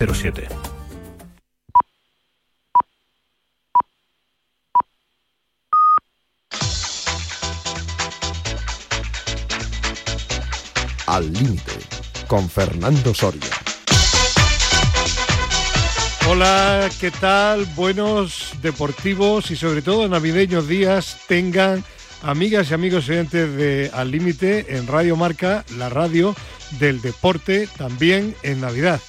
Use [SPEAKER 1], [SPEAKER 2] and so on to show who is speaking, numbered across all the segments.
[SPEAKER 1] 07.
[SPEAKER 2] Al límite con Fernando Soria.
[SPEAKER 3] Hola, ¿qué tal? Buenos deportivos y sobre todo navideños días tengan amigas y amigos oyentes de Al Límite en Radio Marca, la radio del deporte también en Navidad.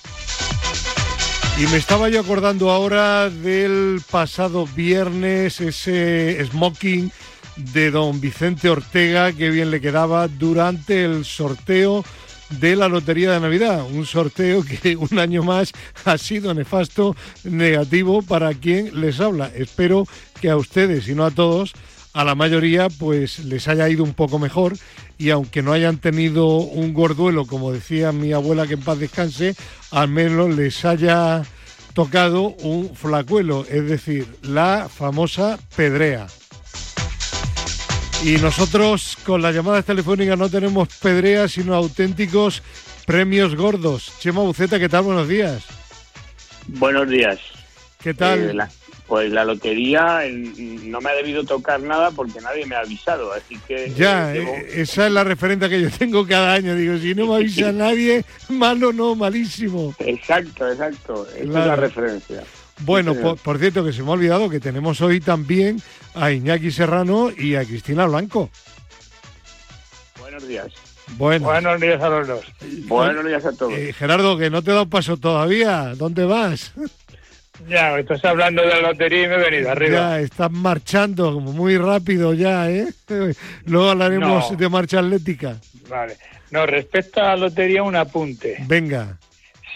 [SPEAKER 3] Y me estaba yo acordando ahora del pasado viernes, ese smoking de don Vicente Ortega, que bien le quedaba durante el sorteo de la Lotería de Navidad. Un sorteo que un año más ha sido nefasto, negativo para quien les habla. Espero que a ustedes y no a todos, a la mayoría, pues les haya ido un poco mejor y aunque no hayan tenido un gorduelo, como decía mi abuela que en paz descanse, al menos les haya tocado un flacuelo, es decir, la famosa pedrea. Y nosotros con las llamadas telefónicas no tenemos pedreas, sino auténticos premios gordos. Chema Buceta, ¿qué tal? Buenos días.
[SPEAKER 4] Buenos días.
[SPEAKER 3] ¿Qué tal?
[SPEAKER 4] Eh, la- pues la lotería eh, no me ha debido tocar nada porque nadie me ha avisado, así que...
[SPEAKER 3] Ya,
[SPEAKER 4] eh,
[SPEAKER 3] eh, esa es la referencia que yo tengo cada año. Digo, si no me avisa nadie, malo no, malísimo.
[SPEAKER 4] Exacto, exacto. Esa
[SPEAKER 3] Claro.
[SPEAKER 4] es la referencia.
[SPEAKER 3] Bueno,
[SPEAKER 4] Sí,
[SPEAKER 3] por, cierto, que se me ha olvidado que tenemos hoy también a Iñaki Serrano y a Cristina Blanco.
[SPEAKER 4] Buenos días.
[SPEAKER 3] Bueno,
[SPEAKER 5] Buenos días a los dos.
[SPEAKER 4] Buenos días a todos.
[SPEAKER 3] eh, Gerardo, que no te he dado paso todavía. ¿Dónde vas?
[SPEAKER 5] Ya, estás hablando de la lotería y me he venido arriba.
[SPEAKER 3] Ya, estás marchando muy rápido ya, ¿eh? Luego hablaremos
[SPEAKER 5] No.
[SPEAKER 3] de marcha atlética.
[SPEAKER 5] Vale. No, respecto a la lotería, un apunte.
[SPEAKER 3] Venga,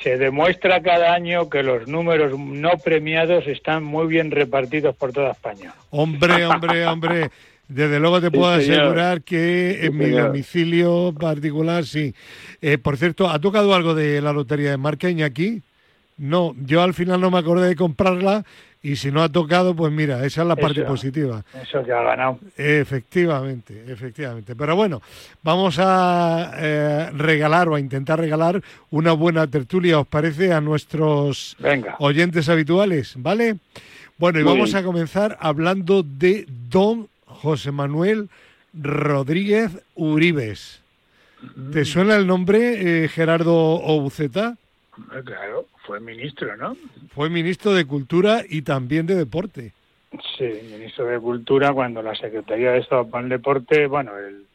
[SPEAKER 5] Se demuestra cada año que los números no premiados están muy bien repartidos por toda España.
[SPEAKER 3] hombre, hombre, hombre. Desde luego te puedo asegurar que
[SPEAKER 4] Sí,
[SPEAKER 3] en mi
[SPEAKER 4] señor.
[SPEAKER 3] domicilio particular sí. Eh, por cierto, ¿ha tocado algo de la lotería de marca Iñaki? No, yo al final no me acordé de comprarla y si no ha tocado, pues mira, esa es la parte positiva.
[SPEAKER 5] Eso que ha ganado.
[SPEAKER 3] Efectivamente, efectivamente. Pero bueno, vamos a eh, regalar o a intentar regalar una buena tertulia, ¿os parece? A nuestros
[SPEAKER 5] Venga.
[SPEAKER 3] oyentes habituales, ¿vale? Bueno, y
[SPEAKER 4] Muy
[SPEAKER 3] vamos
[SPEAKER 4] bien.
[SPEAKER 3] a comenzar hablando de don José Manuel Rodríguez Uribes. ¿Te suena el nombre, eh, Gerardo Obuceta?
[SPEAKER 5] Eh, Claro, fue ministro, ¿no?
[SPEAKER 3] Fue ministro de Cultura y también de Deporte.
[SPEAKER 5] Sí, ministro de Cultura cuando la Secretaría de Estado para el Deporte, bueno, el,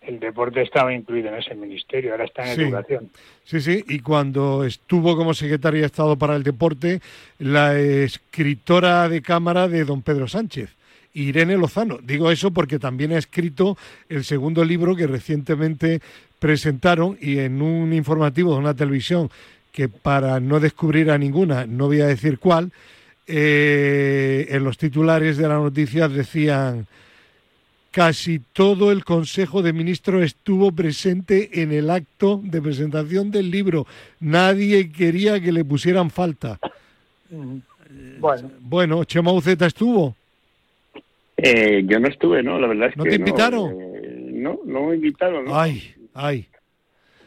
[SPEAKER 5] el deporte estaba incluido en ese ministerio, ahora está en
[SPEAKER 3] Sí.
[SPEAKER 5] educación.
[SPEAKER 3] Sí, sí, y cuando estuvo como secretaria de Estado para el Deporte, la escritora de cámara de don Pedro Sánchez, Irene Lozano. Digo eso porque también ha escrito el segundo libro que recientemente presentaron y en un informativo de una televisión que para no descubrir a ninguna, no voy a decir cuál, eh, en los titulares de las noticias decían casi todo el Consejo de Ministros estuvo presente en el acto de presentación del libro. Nadie quería que le pusieran falta.
[SPEAKER 5] Bueno,
[SPEAKER 3] Bueno, Chema Uceta estuvo.
[SPEAKER 4] Eh, yo no estuve, ¿no? La verdad es
[SPEAKER 3] ¿No
[SPEAKER 4] que
[SPEAKER 3] te invitaron?
[SPEAKER 4] eh, no, no me invitaron, ¿no?
[SPEAKER 3] Ay, ay.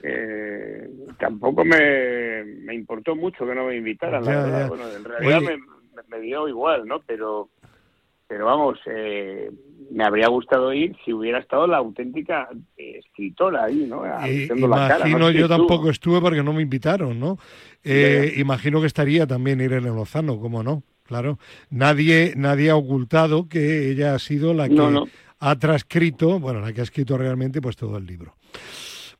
[SPEAKER 4] Eh, tampoco me, me importó mucho que no me invitaran,
[SPEAKER 3] Ya,
[SPEAKER 4] la verdad.
[SPEAKER 3] ya.
[SPEAKER 4] Bueno, en realidad
[SPEAKER 3] Oye.
[SPEAKER 4] me, me- dio igual, ¿no? Pero, pero vamos, eh, me habría gustado ir si hubiera estado la auténtica escritora ahí, ¿no?
[SPEAKER 3] Eh,
[SPEAKER 4] Haciendo la cara,
[SPEAKER 3] imagino,
[SPEAKER 4] no
[SPEAKER 3] yo tampoco estuve porque no me invitaron, ¿no? Eh, imagino que estaría también Irene Lozano, ¿cómo no? Claro. Nadie, nadie ha ocultado que ella ha sido la que
[SPEAKER 4] No, no.
[SPEAKER 3] ha transcrito, bueno, la que ha escrito realmente pues todo el libro.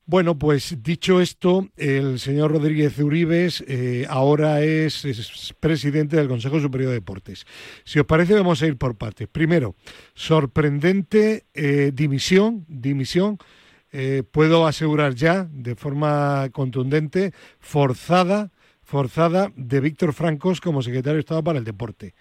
[SPEAKER 3] Bueno, pues dicho esto, el señor Rodríguez Uribes eh, ahora es, es presidente del Consejo Superior de Deportes. Si os parece, vamos a ir por partes. Primero, sorprendente eh, dimisión, dimisión, eh, puedo asegurar ya de forma contundente, forzada, forzada de Víctor Francos como secretario de Estado para el Deporte.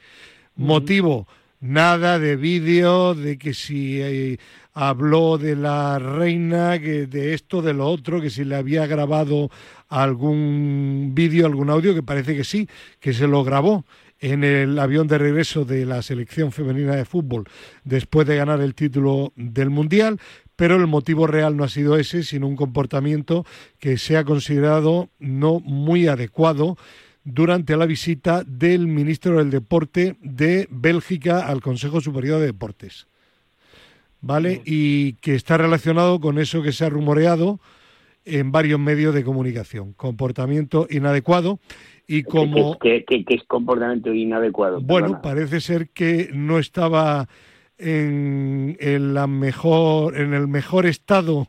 [SPEAKER 3] Motivo, nada de vídeo, de que si eh, habló de la reina, que de esto, de lo otro, que si le había grabado algún vídeo, algún audio, que parece que sí, que se lo grabó en el avión de regreso de la selección femenina de fútbol después de ganar el título del Mundial, pero el motivo real no ha sido ese, sino un comportamiento que se ha considerado no muy adecuado durante la visita del ministro del Deporte de Bélgica al Consejo Superior de Deportes. ¿Vale? Y que está relacionado con eso que se ha rumoreado en varios medios de comunicación. Comportamiento inadecuado y como...
[SPEAKER 4] ¿Qué, es comportamiento inadecuado?
[SPEAKER 3] Bueno, parece ser que no estaba en, en, la mejor, en el mejor estado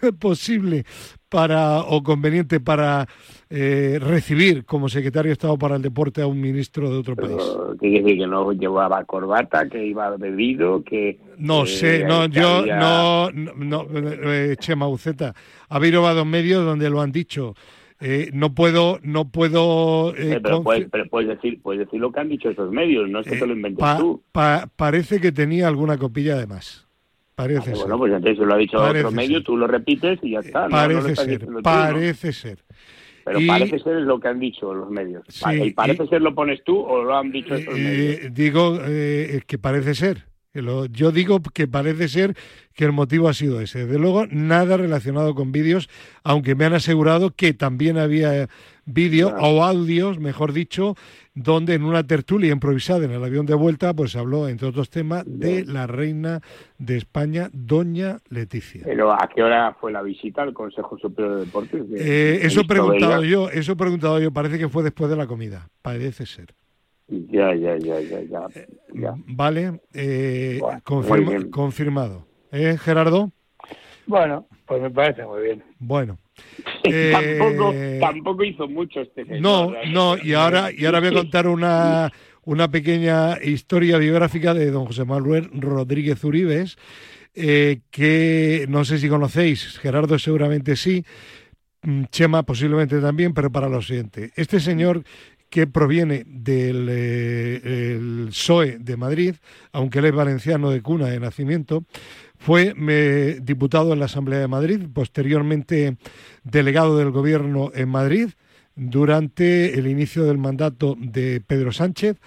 [SPEAKER 3] posible para o conveniente para eh, recibir como secretario de Estado para el Deporte a un ministro de otro país.
[SPEAKER 4] ¿Qué quiere decir? ¿Que no llevaba corbata, que iba bebido, que...
[SPEAKER 3] No sé, no, yo no, no, eh, Chema Uceta, ha habido varios medios donde lo han dicho. Eh, no puedo, no puedo.
[SPEAKER 4] Eh, pero, puedes, decir, puedes decir lo que han dicho esos medios, no es que te lo inventes tú.
[SPEAKER 3] parece que tenía alguna copilla de más. Parece
[SPEAKER 4] ser. Bueno, pues entonces lo ha dicho otro medio, tú lo repites y ya está.
[SPEAKER 3] Parece ser, parece ser.
[SPEAKER 4] Pero parece ser lo que han dicho los medios. ¿Y parece ser lo pones tú o lo han dicho esos medios?
[SPEAKER 3] Digo que parece ser. Yo digo que parece ser que el motivo ha sido ese. Desde luego, nada relacionado con vídeos, aunque me han asegurado que también había vídeos o audios, mejor dicho, donde en una tertulia improvisada en el avión de vuelta, pues habló, entre otros temas, de la reina de España, doña Leticia.
[SPEAKER 4] Pero ¿a qué hora fue la visita al Consejo Superior de Deportes?
[SPEAKER 3] Eh, eso he preguntado yo, eso he preguntado yo, parece que fue después de la comida, parece ser.
[SPEAKER 4] Ya, ya, ya, ya, ya. Eh,
[SPEAKER 3] vale, eh, confirmado. ¿Eh, Gerardo?
[SPEAKER 5] Bueno, pues me parece muy bien.
[SPEAKER 3] Bueno.
[SPEAKER 4] tampoco, tampoco hizo mucho este señor.
[SPEAKER 3] No, no, y ahora, y ahora voy a contar una, una pequeña historia biográfica de don José Manuel Rodríguez Uribes, que no sé si conocéis, Gerardo seguramente sí, mm, Chema posiblemente también, pero para lo siguiente. Este señor que proviene del eh, PSOE de Madrid, aunque él es valenciano de cuna de nacimiento, fue diputado en la Asamblea de Madrid, posteriormente delegado del Gobierno en Madrid durante el inicio del mandato de Pedro Sánchez.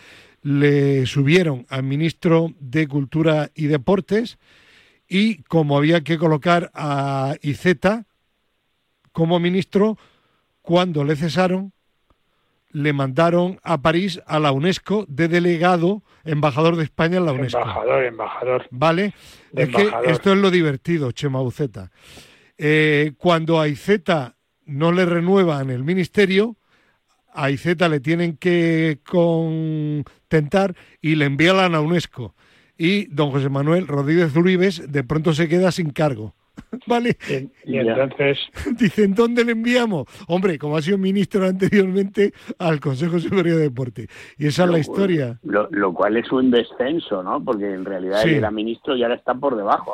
[SPEAKER 3] Le subieron al ministro de Cultura y Deportes y como había que colocar a Iceta como ministro, cuando le cesaron, le mandaron a París a la UNESCO de delegado, embajador de España en la UNESCO.
[SPEAKER 5] Embajador, embajador.
[SPEAKER 3] ¿Vale? Es que esto es lo divertido, Chema Uceta. Eh, cuando a Iceta no le renuevan el ministerio, a Iceta le tienen que contentar y le envían a la UNESCO. Y don José Manuel Rodríguez Uribes de pronto se queda sin cargo. ¿Vale?
[SPEAKER 5] Y, entonces...
[SPEAKER 3] Dicen, ¿dónde le enviamos? Hombre, como ha sido ministro anteriormente al Consejo Superior de Deporte. Y esa es la historia.
[SPEAKER 4] Lo, cual es un descenso, ¿no? Porque en realidad él era ministro y ahora está por debajo.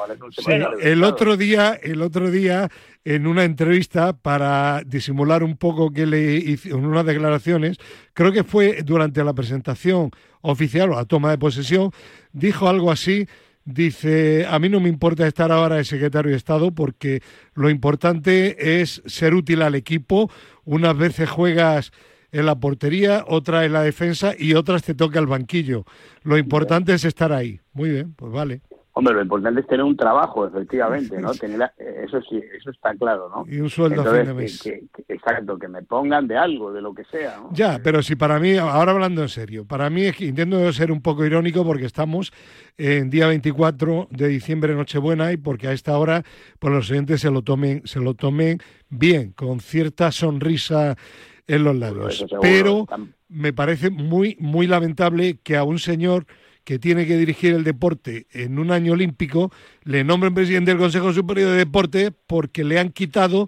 [SPEAKER 3] el otro día, el otro día, en una entrevista para disimular un poco que le hizo en unas declaraciones, creo que fue durante la presentación oficial o la toma de posesión, dijo algo así Dice, a mí no me importa estar ahora de secretario de Estado porque lo importante es ser útil al equipo. Unas veces juegas en la portería, otras en la defensa y otras te toca el banquillo. Lo importante es estar ahí. Muy bien, pues vale.
[SPEAKER 4] Hombre, lo importante es tener un trabajo, efectivamente, ¿no? Tener, eso sí, eso está claro, ¿no?
[SPEAKER 3] Y un sueldo a fin de mes.
[SPEAKER 4] exacto, que me pongan de algo, de lo que sea, ¿no?
[SPEAKER 3] Ya, pero si para mí, ahora hablando en serio, para mí es que intento ser un poco irónico porque estamos en día 24 de diciembre, Nochebuena, y porque a esta hora, pues los oyentes se lo tomen, se lo tomen bien, con cierta sonrisa en los labios. pero me parece muy, muy lamentable que a un señor que tiene que dirigir el deporte en un año olímpico, le nombren presidente del Consejo Superior de Deporte porque le han quitado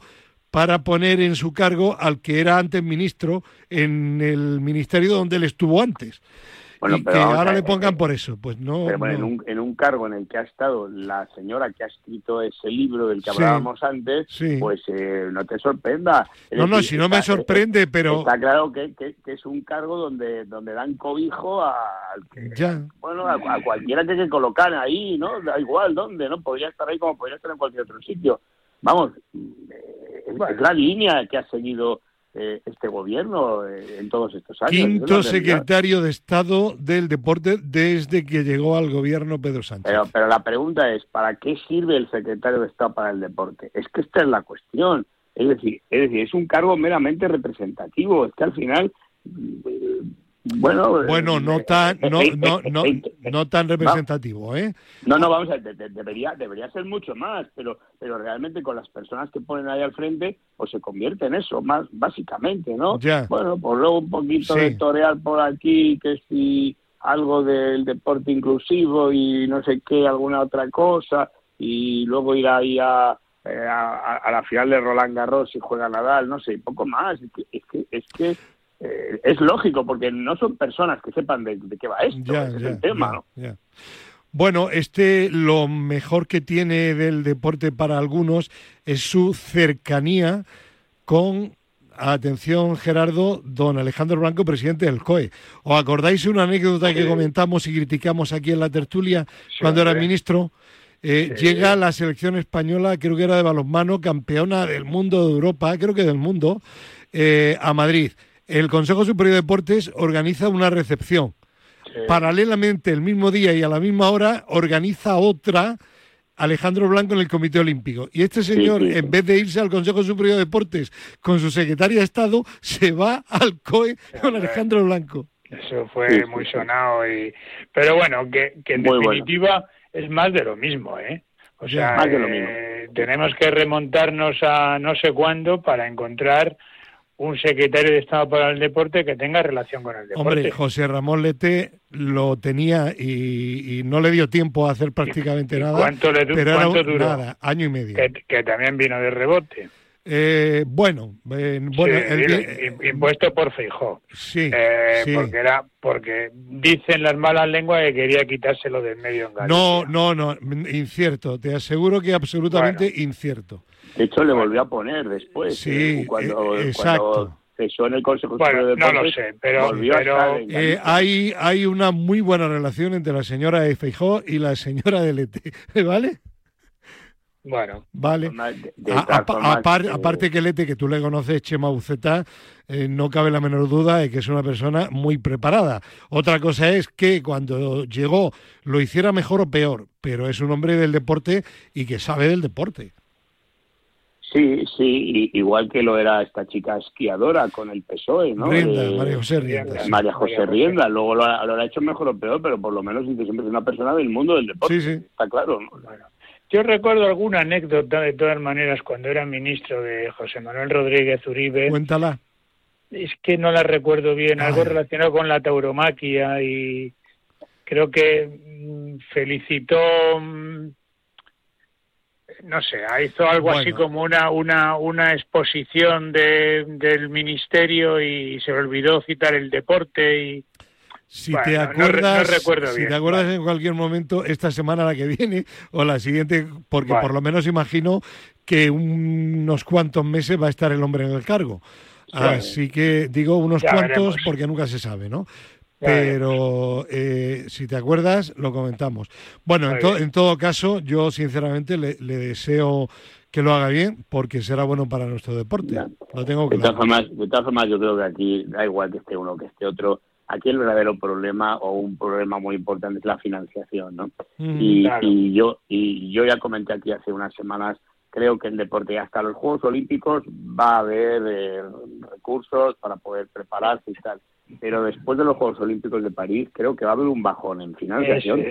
[SPEAKER 3] para poner en su cargo al que era antes ministro en el ministerio donde él estuvo antes y que ahora le pongan por eso, pues no.
[SPEAKER 4] En, un, cargo en el que ha estado la señora que ha escrito ese libro del que hablábamos antes, pues eh, no te sorprenda.
[SPEAKER 3] no, no, si no me sorprende, pero.
[SPEAKER 4] Está claro que, es un cargo donde, donde dan cobijo a, bueno, a, cualquiera que se colocar ahí, ¿no? Da igual dónde, ¿no? Podría estar ahí como podría estar en cualquier otro sitio. Vamos, eh, es la línea que ha seguido este, este gobierno eh, en todos estos años.
[SPEAKER 3] Quinto secretario de Estado del Deporte desde que llegó al gobierno Pedro Sánchez.
[SPEAKER 4] Pero, pero la pregunta es, ¿para qué sirve el secretario de Estado para el deporte? Es que esta es la cuestión. Es decir, es decir, es un cargo meramente representativo. Es que al final bueno,
[SPEAKER 3] bueno, no tan, no, no, no, no tan representativo, ¿eh?
[SPEAKER 4] No, no, vamos a ver, debería, debería ser mucho más, pero, pero realmente con las personas que ponen ahí al frente, pues se convierte en eso, más básicamente, ¿no? Bueno, pues luego un poquito de torear por aquí, que si algo del deporte inclusivo y no sé qué, alguna otra cosa, y luego ir ahí a, eh, a, la final de Roland Garros y juega Nadal, no sé, poco más. Es que, es que, es que eh, es lógico, porque no son personas que sepan de, qué va esto, es el tema.
[SPEAKER 3] Bueno, este lo mejor que tiene del deporte para algunos es su cercanía con atención Gerardo, don Alejandro Blanco, presidente del COE. ¿Os acordáis una anécdota que comentamos y criticamos aquí en la tertulia cuando era ministro? Eh, llega la selección española, creo que era de balonmano, campeona del mundo de Europa, creo que del mundo, eh, a Madrid el Consejo Superior de Deportes organiza una recepción. Paralelamente, el mismo día y a la misma hora, organiza otra Alejandro Blanco en el Comité Olímpico. Y este señor, en vez de irse al Consejo Superior de Deportes con su secretaria de Estado, se va al COE con Alejandro Blanco.
[SPEAKER 5] Eso fue muy sonado. y Pero bueno, que, en definitiva es más de lo mismo, ¿eh? O sea, eh, tenemos que remontarnos a no sé cuándo para encontrar un secretario de Estado para el deporte que tenga relación con el deporte.
[SPEAKER 3] Hombre, José Ramón Lete lo tenía y, no le dio tiempo a hacer prácticamente nada.
[SPEAKER 5] ¿Cuánto le
[SPEAKER 3] pero
[SPEAKER 5] ¿cuánto
[SPEAKER 3] duró? Nada, año y medio.
[SPEAKER 5] Que, también vino de rebote.
[SPEAKER 3] Eh, bueno, eh, bueno
[SPEAKER 5] impuesto por Feijó.
[SPEAKER 3] Sí,
[SPEAKER 5] eh, porque era porque dicen las malas lenguas que quería quitárselo del medio en
[SPEAKER 3] No, no, no, incierto. Te aseguro que absolutamente incierto.
[SPEAKER 4] De hecho, le volvió a poner después.
[SPEAKER 3] Sí, eh,
[SPEAKER 4] cuando,
[SPEAKER 3] eh, exacto.
[SPEAKER 4] cesó en el Consejo
[SPEAKER 5] bueno, no lo sé, pero,
[SPEAKER 3] eh, hay, hay una muy buena relación entre la señora de Feijó y la señora de Lete, ¿vale?
[SPEAKER 5] Bueno,
[SPEAKER 3] vale. aparte que Lete, que tú le conoces, Chema Uceta, no cabe la menor duda de que es una persona muy preparada. Otra cosa es que cuando llegó lo hiciera mejor o peor, pero es un hombre del deporte y que sabe del deporte.
[SPEAKER 4] Sí, sí, igual que lo era esta chica esquiadora con el PSOE, ¿no?
[SPEAKER 3] Rienda, María José Rienda.
[SPEAKER 4] María José Rienda, luego lo ha, lo ha, hecho mejor o peor, pero por lo menos siempre es una persona del mundo del deporte.
[SPEAKER 3] Sí, sí.
[SPEAKER 4] Está claro, ¿no?
[SPEAKER 5] Yo recuerdo alguna anécdota, de todas maneras, cuando era ministro de José Manuel Rodríguez Uribe.
[SPEAKER 3] Cuéntala.
[SPEAKER 5] Es que no la recuerdo bien, algo relacionado con la tauromaquia y creo que mm, felicitó mm, no sé, hizo algo así como una, una, una exposición de, del ministerio y se olvidó citar el deporte y
[SPEAKER 3] si te acuerdas, si te acuerdas en cualquier momento, esta semana la que viene o la siguiente, porque por lo menos imagino que unos cuantos meses va a estar el hombre en el cargo. Así que digo unos cuantos porque nunca se sabe, ¿no? Pero eh, si te acuerdas, lo comentamos. Bueno, en, todo caso, yo sinceramente le, deseo que lo haga bien porque será bueno para nuestro deporte. Lo tengo
[SPEAKER 4] claro. De todas, formas, de todas formas, yo creo que aquí da igual que esté uno que esté otro. Aquí el verdadero problema o un problema muy importante es la financiación, ¿no? y, y, yo y yo ya comenté aquí hace unas semanas creo que el deporte hasta los Juegos Olímpicos va a haber eh, recursos para poder prepararse y tal pero después de los Juegos Olímpicos de París creo que va a haber un bajón en financiación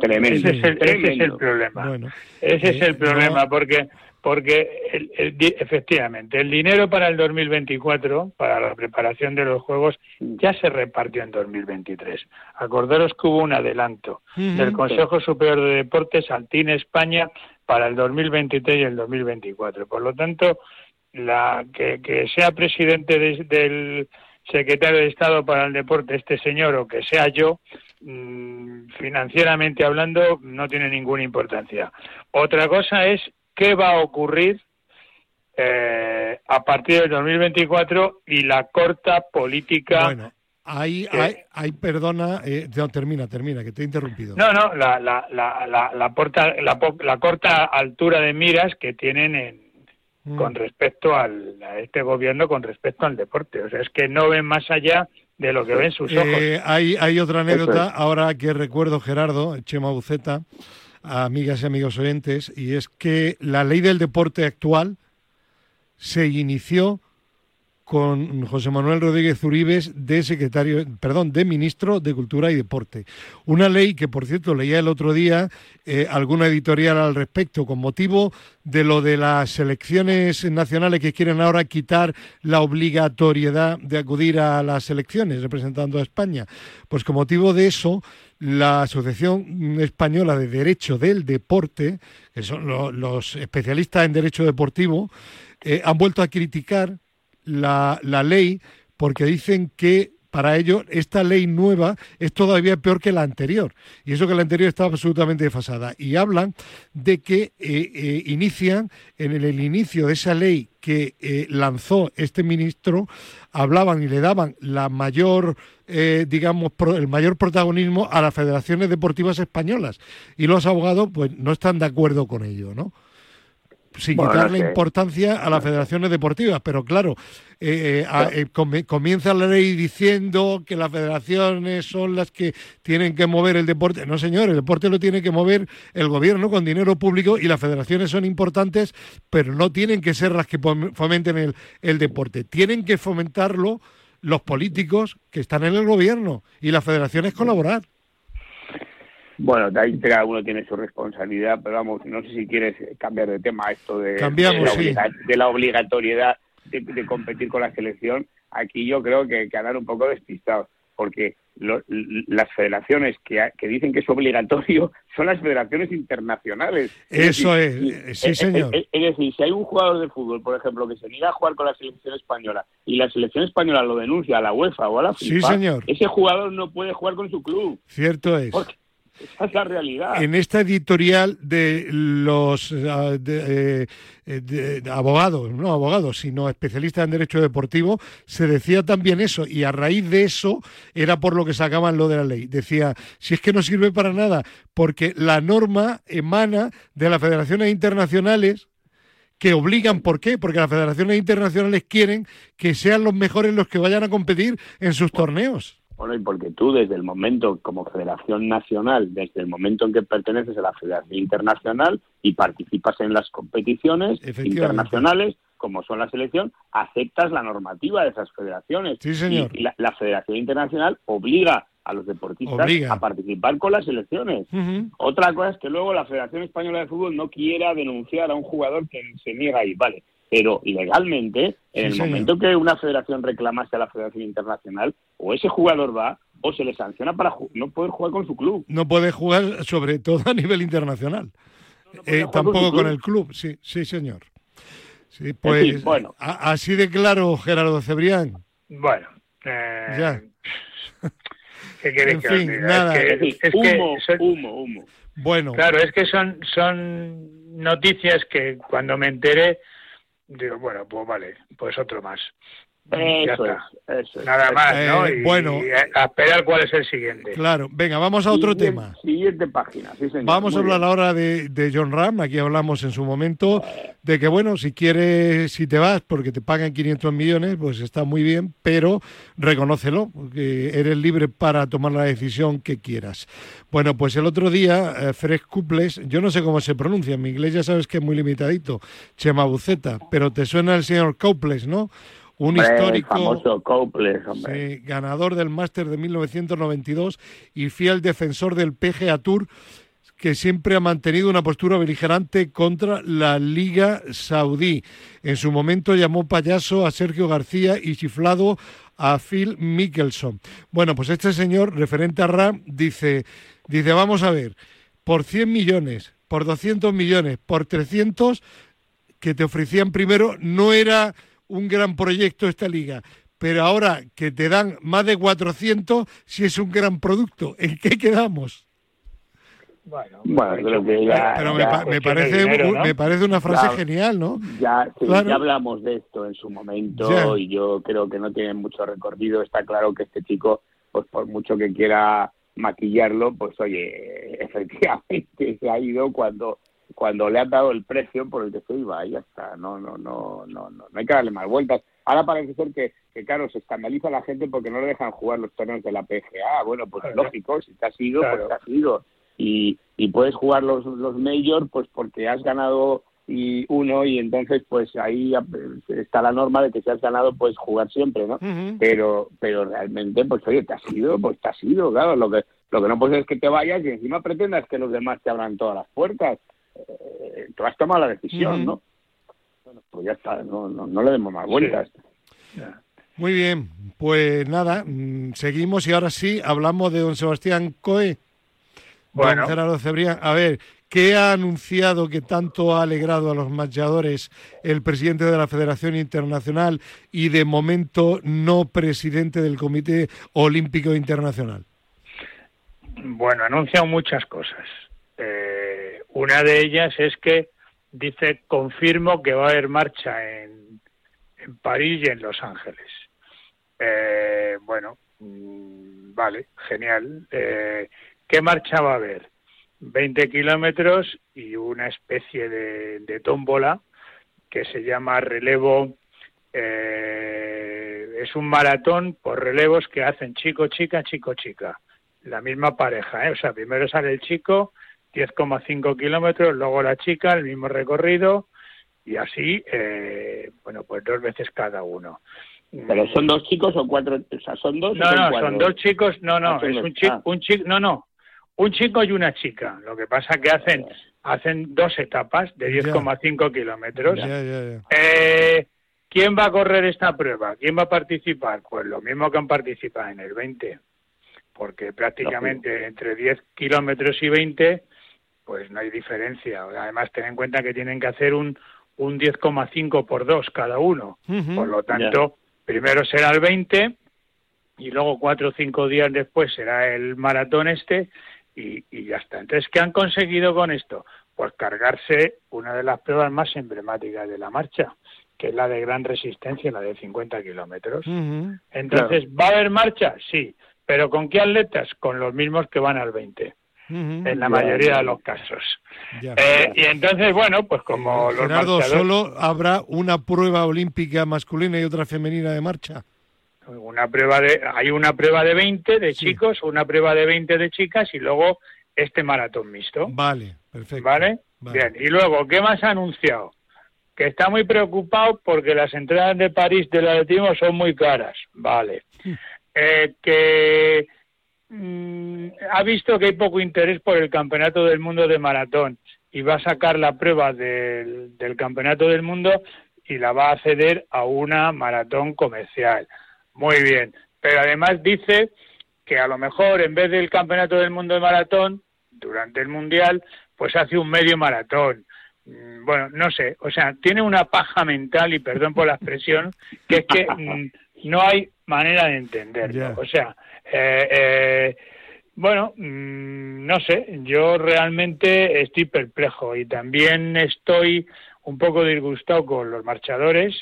[SPEAKER 4] tremendo.
[SPEAKER 5] Ese es el, problema. ese es el problema porque porque efectivamente el dinero para el 2024 para la preparación de los Juegos ya se repartió en 2023. Acordaros que hubo un adelanto del Consejo Superior de Deportes al TIN España para el 2023 y el 2024. Por lo tanto, la que, que sea presidente del secretario de Estado para el Deporte, este señor, o que sea yo, mm, financieramente hablando, no tiene ninguna importancia. Otra cosa es qué va a ocurrir eh, a partir del 2024 y la corta política.
[SPEAKER 3] Bueno. Ahí, hay, perdona, eh, no, termina, termina, que te he interrumpido.
[SPEAKER 5] No, no, la, la, la, la, la, la corta altura de miras que tienen en, mm. con respecto al, a este gobierno, con respecto al deporte. O sea, es que no ven más allá de lo que ven sus ojos.
[SPEAKER 3] Eh, hay, hay otra anécdota, ahora que recuerdo, Gerardo, Chema Buceta, amigas y amigos oyentes, y es que la ley del deporte actual se inició con José Manuel Rodríguez Uribes de secretario, perdón, de ministro de Cultura y Deporte. Una ley que, por cierto, leía el otro día eh, alguna editorial al respecto, con motivo de lo de las selecciones nacionales que quieren ahora quitar la obligatoriedad de acudir a las elecciones representando a España. Pues con motivo de eso, la Asociación Española de Derecho del Deporte, que son los especialistas en derecho deportivo, eh, han vuelto a criticar la, la ley porque dicen que para ello esta ley nueva es todavía peor que la anterior. Y eso que la anterior estaba absolutamente desfasada. Y hablan de que eh, eh, inician, en el, inicio de esa ley que eh, lanzó este ministro, hablaban y le daban la mayor, digamos, el mayor protagonismo a las federaciones deportivas españolas. Y los abogados, pues, no están de acuerdo con ello, ¿no? Sin quitarle importancia a las federaciones deportivas, pero claro, eh, eh, eh, comienza la ley diciendo que las federaciones son las que tienen que mover el deporte. No, señor, el deporte lo tiene que mover el gobierno con dinero público y las federaciones son importantes, pero no tienen que ser las que fomenten el, el deporte. Tienen que fomentarlo los políticos que están en el gobierno y las federaciones colaborar.
[SPEAKER 4] Bueno, de ahí cada uno tiene su responsabilidad, pero vamos, no sé si quieres cambiar de tema esto de, de, la, obligatoriedad de, competir con la selección. Aquí yo creo que, que andar un poco despistados, porque las federaciones que, que, dicen que es obligatorio son las federaciones internacionales.
[SPEAKER 3] Eso es, sí señor.
[SPEAKER 4] Es, decir, si hay un jugador de fútbol, por ejemplo, que se niega a jugar con la selección española y la selección española lo denuncia a la UEFA o a la FIFA, ese jugador no puede jugar con su club.
[SPEAKER 3] Cierto es.
[SPEAKER 4] Esa es la realidad.
[SPEAKER 3] En esta editorial de los ah, eh, de, abogados, no abogados, sino especialistas en derecho deportivo, se decía también eso, y a raíz de eso era por lo que sacaban lo de la ley. Decía, si es que no sirve para nada, porque la norma emana de las federaciones internacionales que obligan, ¿por qué? Porque las federaciones internacionales quieren que sean los mejores los que vayan a competir en sus torneos.
[SPEAKER 4] Bueno, y porque tú desde el momento, como federación nacional, desde el momento en que perteneces a la federación internacional y participas en las competiciones internacionales, como son la selección, aceptas la normativa de esas federaciones.
[SPEAKER 3] Sí, señor.
[SPEAKER 4] Y, la, Federación Internacional obliga a los deportistas a participar con las selecciones. Otra cosa es que luego la Federación Española de Fútbol no quiera denunciar a un jugador que se niega ahí. Vale, pero ilegalmente, en el momento que una federación reclamase a la Federación Internacional, o ese jugador va o se le sanciona para no poder jugar con su club.
[SPEAKER 3] No puede jugar, sobre todo a nivel internacional. Eh, tampoco con, el club, sí, sí, señor. Sí, pues, bueno. así de claro, Gerardo Cebrián.
[SPEAKER 5] Bueno, eh, ya. ¿Qué
[SPEAKER 3] en fin, nada.
[SPEAKER 5] Es que,
[SPEAKER 4] humo, humo, humo.
[SPEAKER 3] Bueno.
[SPEAKER 5] Claro, es que son, son noticias que cuando me enteré digo, bueno, pues vale, pues otro más.
[SPEAKER 4] Eso
[SPEAKER 5] es, Nada más, ¿no?
[SPEAKER 3] Eh, bueno,
[SPEAKER 5] a esperar cuál es el siguiente.
[SPEAKER 3] Claro, venga, vamos a otro tema.
[SPEAKER 4] Siguiente página, sí, señor.
[SPEAKER 3] Vamos a hablar ahora de, de, John Ram. Aquí hablamos en su momento de que, bueno, si quieres, si te vas porque te pagan 500 millones, pues está muy bien, pero reconócelo, porque eres libre para tomar la decisión que quieras. Bueno, pues el otro día, eh, Fred Cuples, yo no sé cómo se pronuncia, en mi inglés ya sabes que es muy limitadito, Chema Buceta, pero te suena el señor Couples, ¿no? Un histórico
[SPEAKER 4] famoso
[SPEAKER 3] ganador del máster de 1992 y fiel defensor del PGA Tour que siempre ha mantenido una postura beligerante contra la Liga Saudí. En su momento llamó payaso a Sergio García y chiflado a Phil Mickelson. Bueno, pues este señor, referente a RAM, dice, dice, vamos a ver, por 100 millones, por 200 millones, por 300 que te ofrecían primero, no era un gran proyecto esta liga, pero ahora que te dan más de 400, si es un gran producto, ¿en qué quedamos?
[SPEAKER 4] Bueno, creo que ya,
[SPEAKER 3] pero me, parece, me parece una frase genial, ¿no?
[SPEAKER 4] Ya, ya hablamos de esto en su momento y yo creo que no tiene mucho recorrido. Está claro que este chico, pues por mucho que quiera maquillarlo, pues oye, efectivamente se ha ido cuando cuando le has dado el precio por el que se iba, y ya está, no, no, no, no, no, no hay que darle más vueltas. Ahora parece ser que, que, claro, se escandaliza a la gente porque no le dejan jugar los torneos de la PGA. Bueno, pues lógico, si te has ido, pues te has ido. Y, y puedes jugar los, los major pues porque has ganado y uno y entonces pues ahí está la norma de que si has ganado puedes jugar siempre no pero pero realmente pues oye te has ido pues te has ido claro. Lo que lo que no puedes es que te vayas y encima pretendas que los demás te abran todas las puertas eh, tú has tomado la decisión no bueno, pues ya está no, no, no le demos más vueltas
[SPEAKER 3] muy bien pues nada mm, seguimos y ahora sí hablamos de don Sebastián Coe bueno. A ver, ¿Qué ha anunciado que tanto ha alegrado a los marchadores el presidente de la Federación Internacional y de momento no presidente del Comité Olímpico Internacional?
[SPEAKER 5] Bueno, ha anunciado muchas cosas. Eh, una de ellas es que dice, confirmo que va a haber marcha en, en París y en Los Ángeles. Eh, bueno, mm, vale, genial. Eh, ¿Qué marcha va a haber? 20 kilómetros y una especie de, tómbola que se llama relevo. Eh, es un maratón por relevos que hacen chico, chica, chico, chica. La misma pareja, ¿eh? O sea, primero sale el chico, 10,5 kilómetros, luego la chica, el mismo recorrido y así, eh, bueno, pues dos veces cada uno.
[SPEAKER 4] ¿Pero son dos chicos o cuatro? O sea, ¿son dos?
[SPEAKER 5] No, no, son dos chicos, no, no, ah, es un chico, un chico, no, no, un chico y una chica. Lo que pasa que hacen hacen dos etapas de 10,5 kilómetros. Eh, ¿Quién va a correr esta prueba? ¿Quién va a participar? Pues lo mismo que han participado en el 20, porque prácticamente entre 10 kilómetros y 20, pues no hay diferencia. Además, ten en cuenta que tienen que hacer un, un 10,5 por 2 cada uno. Por lo tanto, primero será el 20 y luego cuatro o cinco días después será el maratón este y, ya está. Entonces, ¿qué han conseguido con esto? Pues cargarse una de las pruebas más emblemáticas de la marcha, que es la de gran resistencia, la de 50 kilómetros. Entonces, ¿va a haber marcha? Sí. ¿Pero con qué atletas? Con los mismos que van al 20. En la mayoría de los casos. Eh, y entonces, bueno, pues como los
[SPEAKER 3] Gerardo, ¿solo habrá una prueba olímpica masculina y otra femenina de marcha?
[SPEAKER 5] una prueba de hay una prueba de 20 de chicos, una prueba de 20 de chicas y luego este maratón mixto.
[SPEAKER 3] Vale, perfecto.
[SPEAKER 5] ¿Vale? Bien, y luego, ¿qué más ha anunciado? Que está muy preocupado porque las entradas de París del atletismo son muy caras. Vale. Eh, que ha visto que hay poco interés por el Campeonato del Mundo de Maratón y va a sacar la prueba del, del Campeonato del Mundo y la va a ceder a una maratón comercial. Muy bien. Pero además dice que a lo mejor en vez del Campeonato del Mundo de Maratón, durante el Mundial, pues hace un medio maratón. Mm, bueno, no sé, o sea, tiene una paja mental, y perdón por la expresión, que es que mm, no hay manera de entenderlo. O sea, eh, eh, bueno, mm, no sé, yo realmente estoy perplejo y también estoy un poco disgustado con los marchadores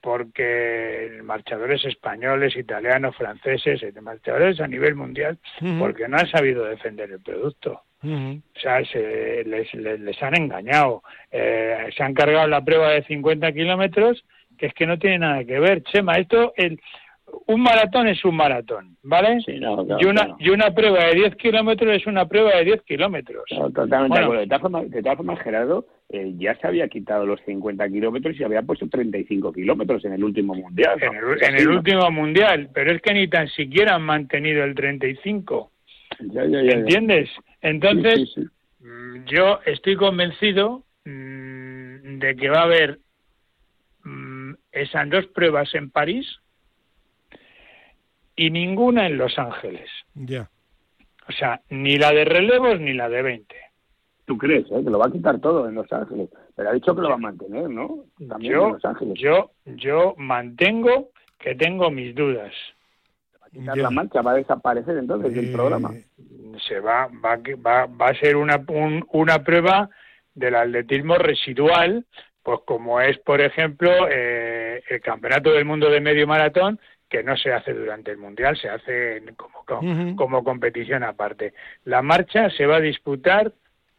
[SPEAKER 5] porque marchadores españoles, italianos, franceses, marchadores a nivel mundial, porque no han sabido defender el producto. O sea, se, les, les, han engañado. Eh, se han cargado la prueba de 50 kilómetros, que es que no tiene nada que ver. Chema, esto, el, un maratón es un maratón, ¿vale? y, una, y una prueba de 10 kilómetros es una prueba de 10 kilómetros.
[SPEAKER 4] totalmente De todas formas, Gerardo, eh, ya se había quitado los 50 kilómetros y se había puesto 35 kilómetros en el último mundial.
[SPEAKER 5] En el, último mundial, pero es que ni tan siquiera han mantenido el 35. Ya, ya, ya, ¿Entiendes? Entonces, mm, yo estoy convencido mm, de que va a haber mm, esas dos pruebas en París y ninguna en Los Ángeles.
[SPEAKER 3] Ya.
[SPEAKER 5] O sea, ni la de relevos ni la de 20.
[SPEAKER 4] ¿Tú crees eh, que lo va a quitar todo en Los Ángeles? Pero ha dicho que lo va a mantener, ¿no?
[SPEAKER 5] También yo, en Los Ángeles. Yo, yo mantengo que tengo mis dudas.
[SPEAKER 4] Va a quitar la marcha, va a desaparecer entonces el programa.
[SPEAKER 5] Se va, va, va, va a ser una, una prueba del atletismo residual, pues como es, por ejemplo, eh, el Campeonato del Mundo de Medio Maratón, que no se hace durante el Mundial, se hace como, como, competición aparte. La marcha se va a disputar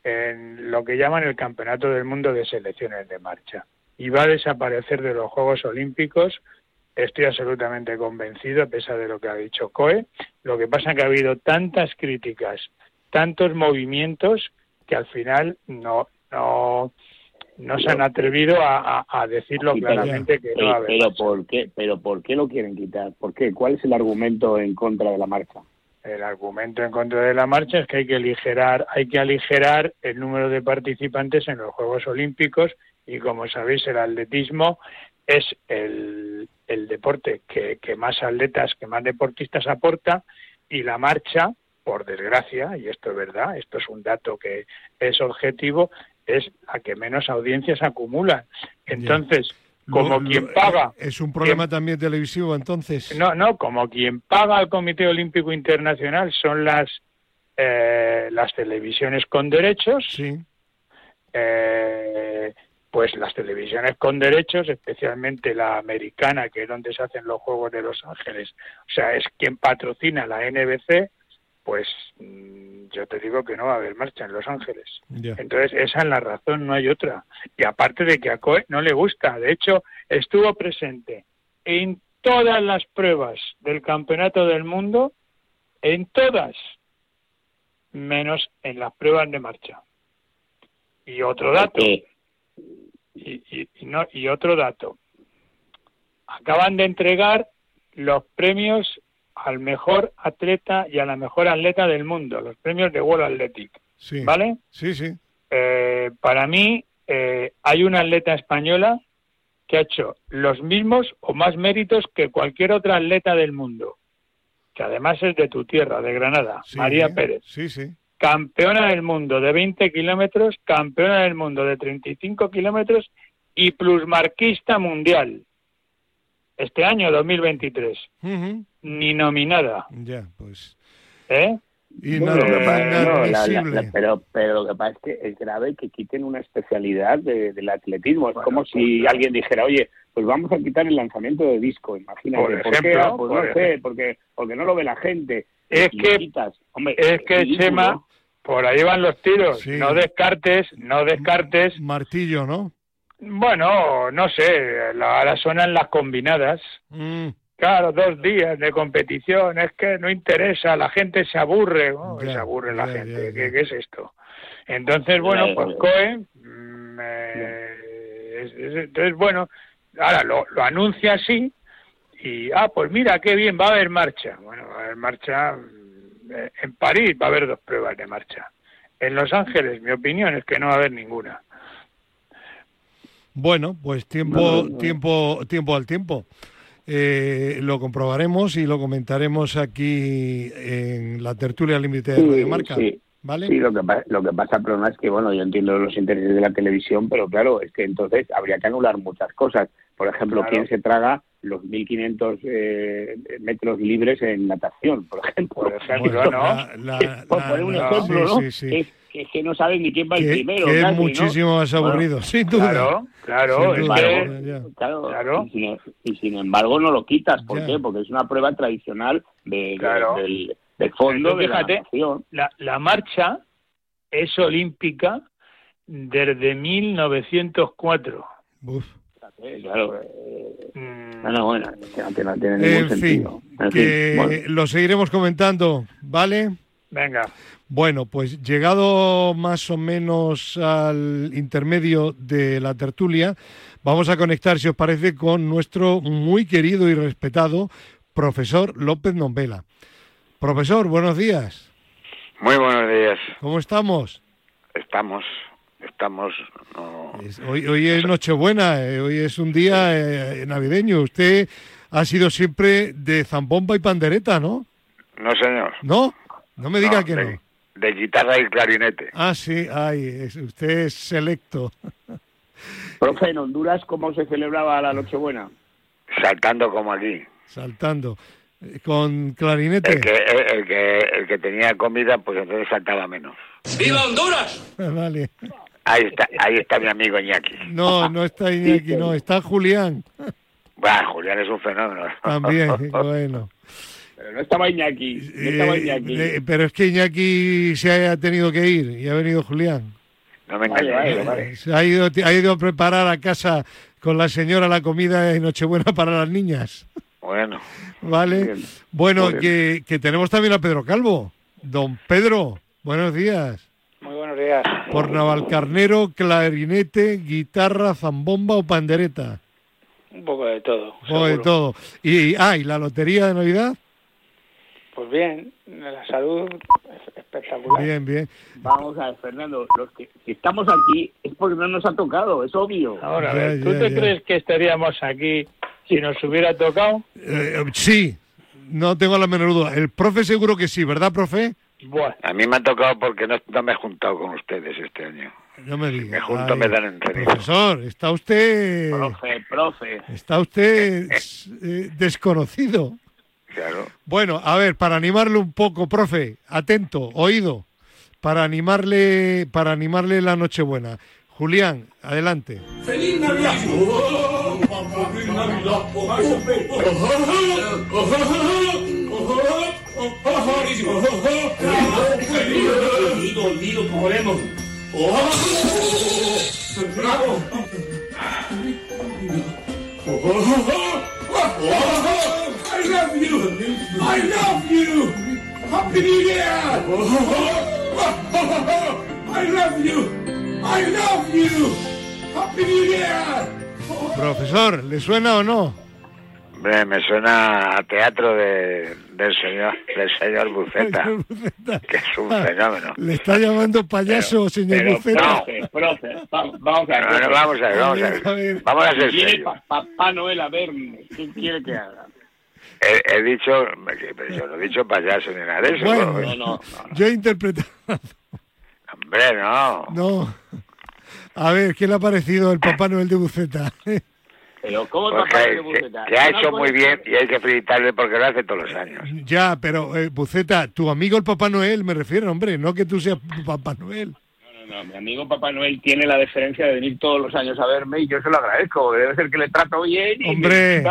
[SPEAKER 5] en lo que llaman el Campeonato del Mundo de Selecciones de Marcha y va a desaparecer de los Juegos Olímpicos. Estoy absolutamente convencido, a pesar de lo que ha dicho COE. Lo que pasa es que ha habido tantas críticas, tantos movimientos, que al final no, no, no se han atrevido a, decirlo claramente que no
[SPEAKER 4] va pero ¿por qué pero por qué lo quieren quitar por qué cuál es el argumento en contra de la marcha
[SPEAKER 5] el argumento en contra de la marcha es que hay que aligerar hay que aligerar el número de participantes en los Juegos Olímpicos y como sabéis el atletismo es el, el deporte que, que más atletas que más deportistas aporta y la marcha por desgracia, y esto es verdad, esto es un dato que es objetivo, es la que menos audiencias acumulan. Entonces, como quien paga...
[SPEAKER 3] ¿Es un problema también televisivo entonces?
[SPEAKER 5] No, no, como quien paga al Comité Olímpico Internacional son las, eh, las televisiones con derechos.
[SPEAKER 3] Sí.
[SPEAKER 5] Eh, pues las televisiones con derechos, especialmente la americana, que es donde se hacen los Juegos de Los Ángeles, o sea, es quien patrocina la NBC, pues mm, yo te digo que no va a haber marcha en Los Ángeles. Entonces, esa es la razón, no hay otra. Y aparte de que a Coe no le gusta, de hecho, estuvo presente en todas las pruebas del Campeonato del Mundo, en todas, menos en las pruebas de marcha. Y otro dato, y, y, no, y otro dato, acaban de entregar los premios al mejor atleta y a la mejor atleta del mundo, los premios de World Athletic. ¿Vale?
[SPEAKER 3] Sí, sí.
[SPEAKER 5] Eh, para mí eh, hay una atleta española que ha hecho los mismos o más méritos que cualquier otra atleta del mundo, que además es de tu tierra, de Granada, María Pérez.
[SPEAKER 3] Sí, sí.
[SPEAKER 5] Campeona del mundo de 20 kilómetros, campeona del mundo de 35 kilómetros y plusmarquista mundial este año 2023. Ni nominada.
[SPEAKER 3] Ya, pues.
[SPEAKER 5] ¿Eh?
[SPEAKER 4] pero, pero lo que pasa es que es grave que quiten una especialidad del atletismo. Es como si alguien dijera, oye, pues vamos a quitar el lanzamiento de disco. Imagínate.
[SPEAKER 5] Por, ejemplo,
[SPEAKER 4] Pues no sé, porque, porque no lo ve la gente.
[SPEAKER 5] Es que, es que Chema, por ahí van los tiros. No descartes, no descartes.
[SPEAKER 3] Martillo, ¿no?
[SPEAKER 5] Bueno, no sé, ahora suenan las combinadas. Mm. Claro, dos días de competición, es que no interesa, la gente se aburre, se aburre la gente, ¿Qué, es esto? Entonces, bueno, pues COE, mm, eh, entonces, bueno, ahora lo, lo anuncia así y, ah, pues mira, qué bien, va a haber marcha. Bueno, va a haber marcha, mm, en París va a haber dos pruebas de marcha. En Los Ángeles, mi opinión es que no va a haber ninguna.
[SPEAKER 3] Bueno, pues tiempo, tiempo, tiempo al tiempo. Eh, lo comprobaremos y lo comentaremos aquí en la tertulia límite de Radio Marca.
[SPEAKER 4] Sí.
[SPEAKER 3] ¿Vale?
[SPEAKER 4] Sí, lo que, lo que pasa, es que, bueno, yo entiendo los intereses de la televisión, pero claro, es que entonces habría que anular muchas cosas. Por ejemplo, ¿quién se traga los 1.500 eh, metros libres en natación, por ejemplo?
[SPEAKER 5] Por ejemplo, ¿no?
[SPEAKER 4] por poner un ejemplo, ¿no? Sí, sí que es que no saben ni quién va el primero.
[SPEAKER 3] Que es muchísimo más aburrido, sin duda.
[SPEAKER 5] Claro, claro,
[SPEAKER 4] claro, claro. Y, sin, embargo no lo quitas, ¿por qué? Porque es una prueba tradicional de, del, del, fondo de fíjate,
[SPEAKER 5] la, la, marcha es olímpica desde 1904.
[SPEAKER 3] Uf.
[SPEAKER 4] Claro, mm. bueno, bueno, que no tiene ningún en sentido.
[SPEAKER 3] Fin, que lo seguiremos comentando, ¿vale?
[SPEAKER 5] Venga.
[SPEAKER 3] Bueno, pues llegado más o menos al intermedio de la tertulia, vamos a conectar, si os parece, con nuestro muy querido y respetado profesor López Nombela. Profesor, buenos días.
[SPEAKER 1] Muy buenos días.
[SPEAKER 3] ¿Cómo estamos?
[SPEAKER 1] Estamos, estamos.
[SPEAKER 3] hoy, hoy es Nochebuena, eh, hoy es un día eh, navideño. Usted ha sido siempre de zambomba y pandereta, ¿no?
[SPEAKER 1] No, señor.
[SPEAKER 3] ¿No? No me diga que
[SPEAKER 1] no de guitarra y clarinete.
[SPEAKER 3] Ah, sí, ay, usted es selecto.
[SPEAKER 4] Profe, en Honduras, ¿cómo se celebraba la Nochebuena?
[SPEAKER 1] Saltando como aquí.
[SPEAKER 3] Saltando. Eh, ¿Con clarinete?
[SPEAKER 1] El que, el, que, el que tenía comida, pues entonces saltaba menos.
[SPEAKER 5] ¡Viva Honduras!
[SPEAKER 3] vale.
[SPEAKER 1] Ahí está, ahí está mi amigo Iñaki.
[SPEAKER 3] No, no está Iñaki, no, está Julián.
[SPEAKER 1] Bueno, Julián es un fenómeno.
[SPEAKER 3] También, bueno.
[SPEAKER 4] Pero no estaba Iñaki. No estaba eh, Iñaki.
[SPEAKER 3] Eh, pero es que Iñaki se ha tenido que ir y ha venido Julián.
[SPEAKER 1] No me vale,
[SPEAKER 3] Se ha ido, ha ido a preparar a casa con la señora la comida de Nochebuena para las niñas.
[SPEAKER 1] Bueno.
[SPEAKER 3] Vale. Bueno, que, que tenemos también a Pedro Calvo. Don Pedro, buenos días.
[SPEAKER 6] Muy buenos días.
[SPEAKER 3] Por Navalcarnero, clarinete, guitarra, zambomba o pandereta.
[SPEAKER 6] Un poco de todo.
[SPEAKER 3] Un poco de todo. Y, ah, ¿y la lotería de Navidad?
[SPEAKER 6] Pues bien, la salud espectacular.
[SPEAKER 3] Bien, bien.
[SPEAKER 4] Vamos a ver, Fernando, los que si estamos aquí es porque no nos ha tocado, es obvio.
[SPEAKER 5] Ahora, ¿tú te crees que estaríamos aquí si nos hubiera tocado?
[SPEAKER 3] Eh, sí, no tengo la menor duda. El profe seguro que sí, ¿verdad, profe?
[SPEAKER 1] Bueno. A mí me ha tocado porque no, me he juntado con ustedes este año.
[SPEAKER 3] No me diga.
[SPEAKER 1] Me junto, me dan en
[SPEAKER 3] Profesor, está usted...
[SPEAKER 4] Profe, profe.
[SPEAKER 3] Está usted eh, desconocido.
[SPEAKER 1] Claro.
[SPEAKER 3] Bueno, a ver, para animarle un poco, profe, atento, oído, para animarle, para animarle la Nochebuena. Julián, adelante. ¡Feliz Navidad! ¡Feliz Navidad! I love you! I love you! Happy New Year! I love you! I love you! Happy New Year! Profesor, ¿le suena o no?
[SPEAKER 1] me suena a teatro de, del señor del señor Buceta, que es un fenómeno.
[SPEAKER 3] Le está llamando payaso, señor Buceta.
[SPEAKER 4] Profe, profe, vamos a
[SPEAKER 1] ver. vamos a ver, vamos a ver. Vamos a ser
[SPEAKER 4] Papá Noel a verme. ¿Qué quiere que haga?
[SPEAKER 1] He, dicho, yo no he dicho payaso ni nada de eso.
[SPEAKER 3] Bueno, no, no, yo he interpretado.
[SPEAKER 1] Hombre, no.
[SPEAKER 3] No. A ver, ¿qué le ha parecido el Papá Noel de Buceta?
[SPEAKER 4] Pero ¿cómo el Papá Noel de Buceta?
[SPEAKER 1] Que, ha hecho muy bien y hay que felicitarle porque lo hace todos los años.
[SPEAKER 3] Ya, pero eh, Buceta, tu amigo el Papá Noel, me refiero, hombre, no que tú seas Papá Noel.
[SPEAKER 4] No, no, no, mi amigo Papá Noel tiene la deferencia de venir todos los años a verme y yo se lo agradezco. Debe ser que le trato bien. Y
[SPEAKER 3] hombre.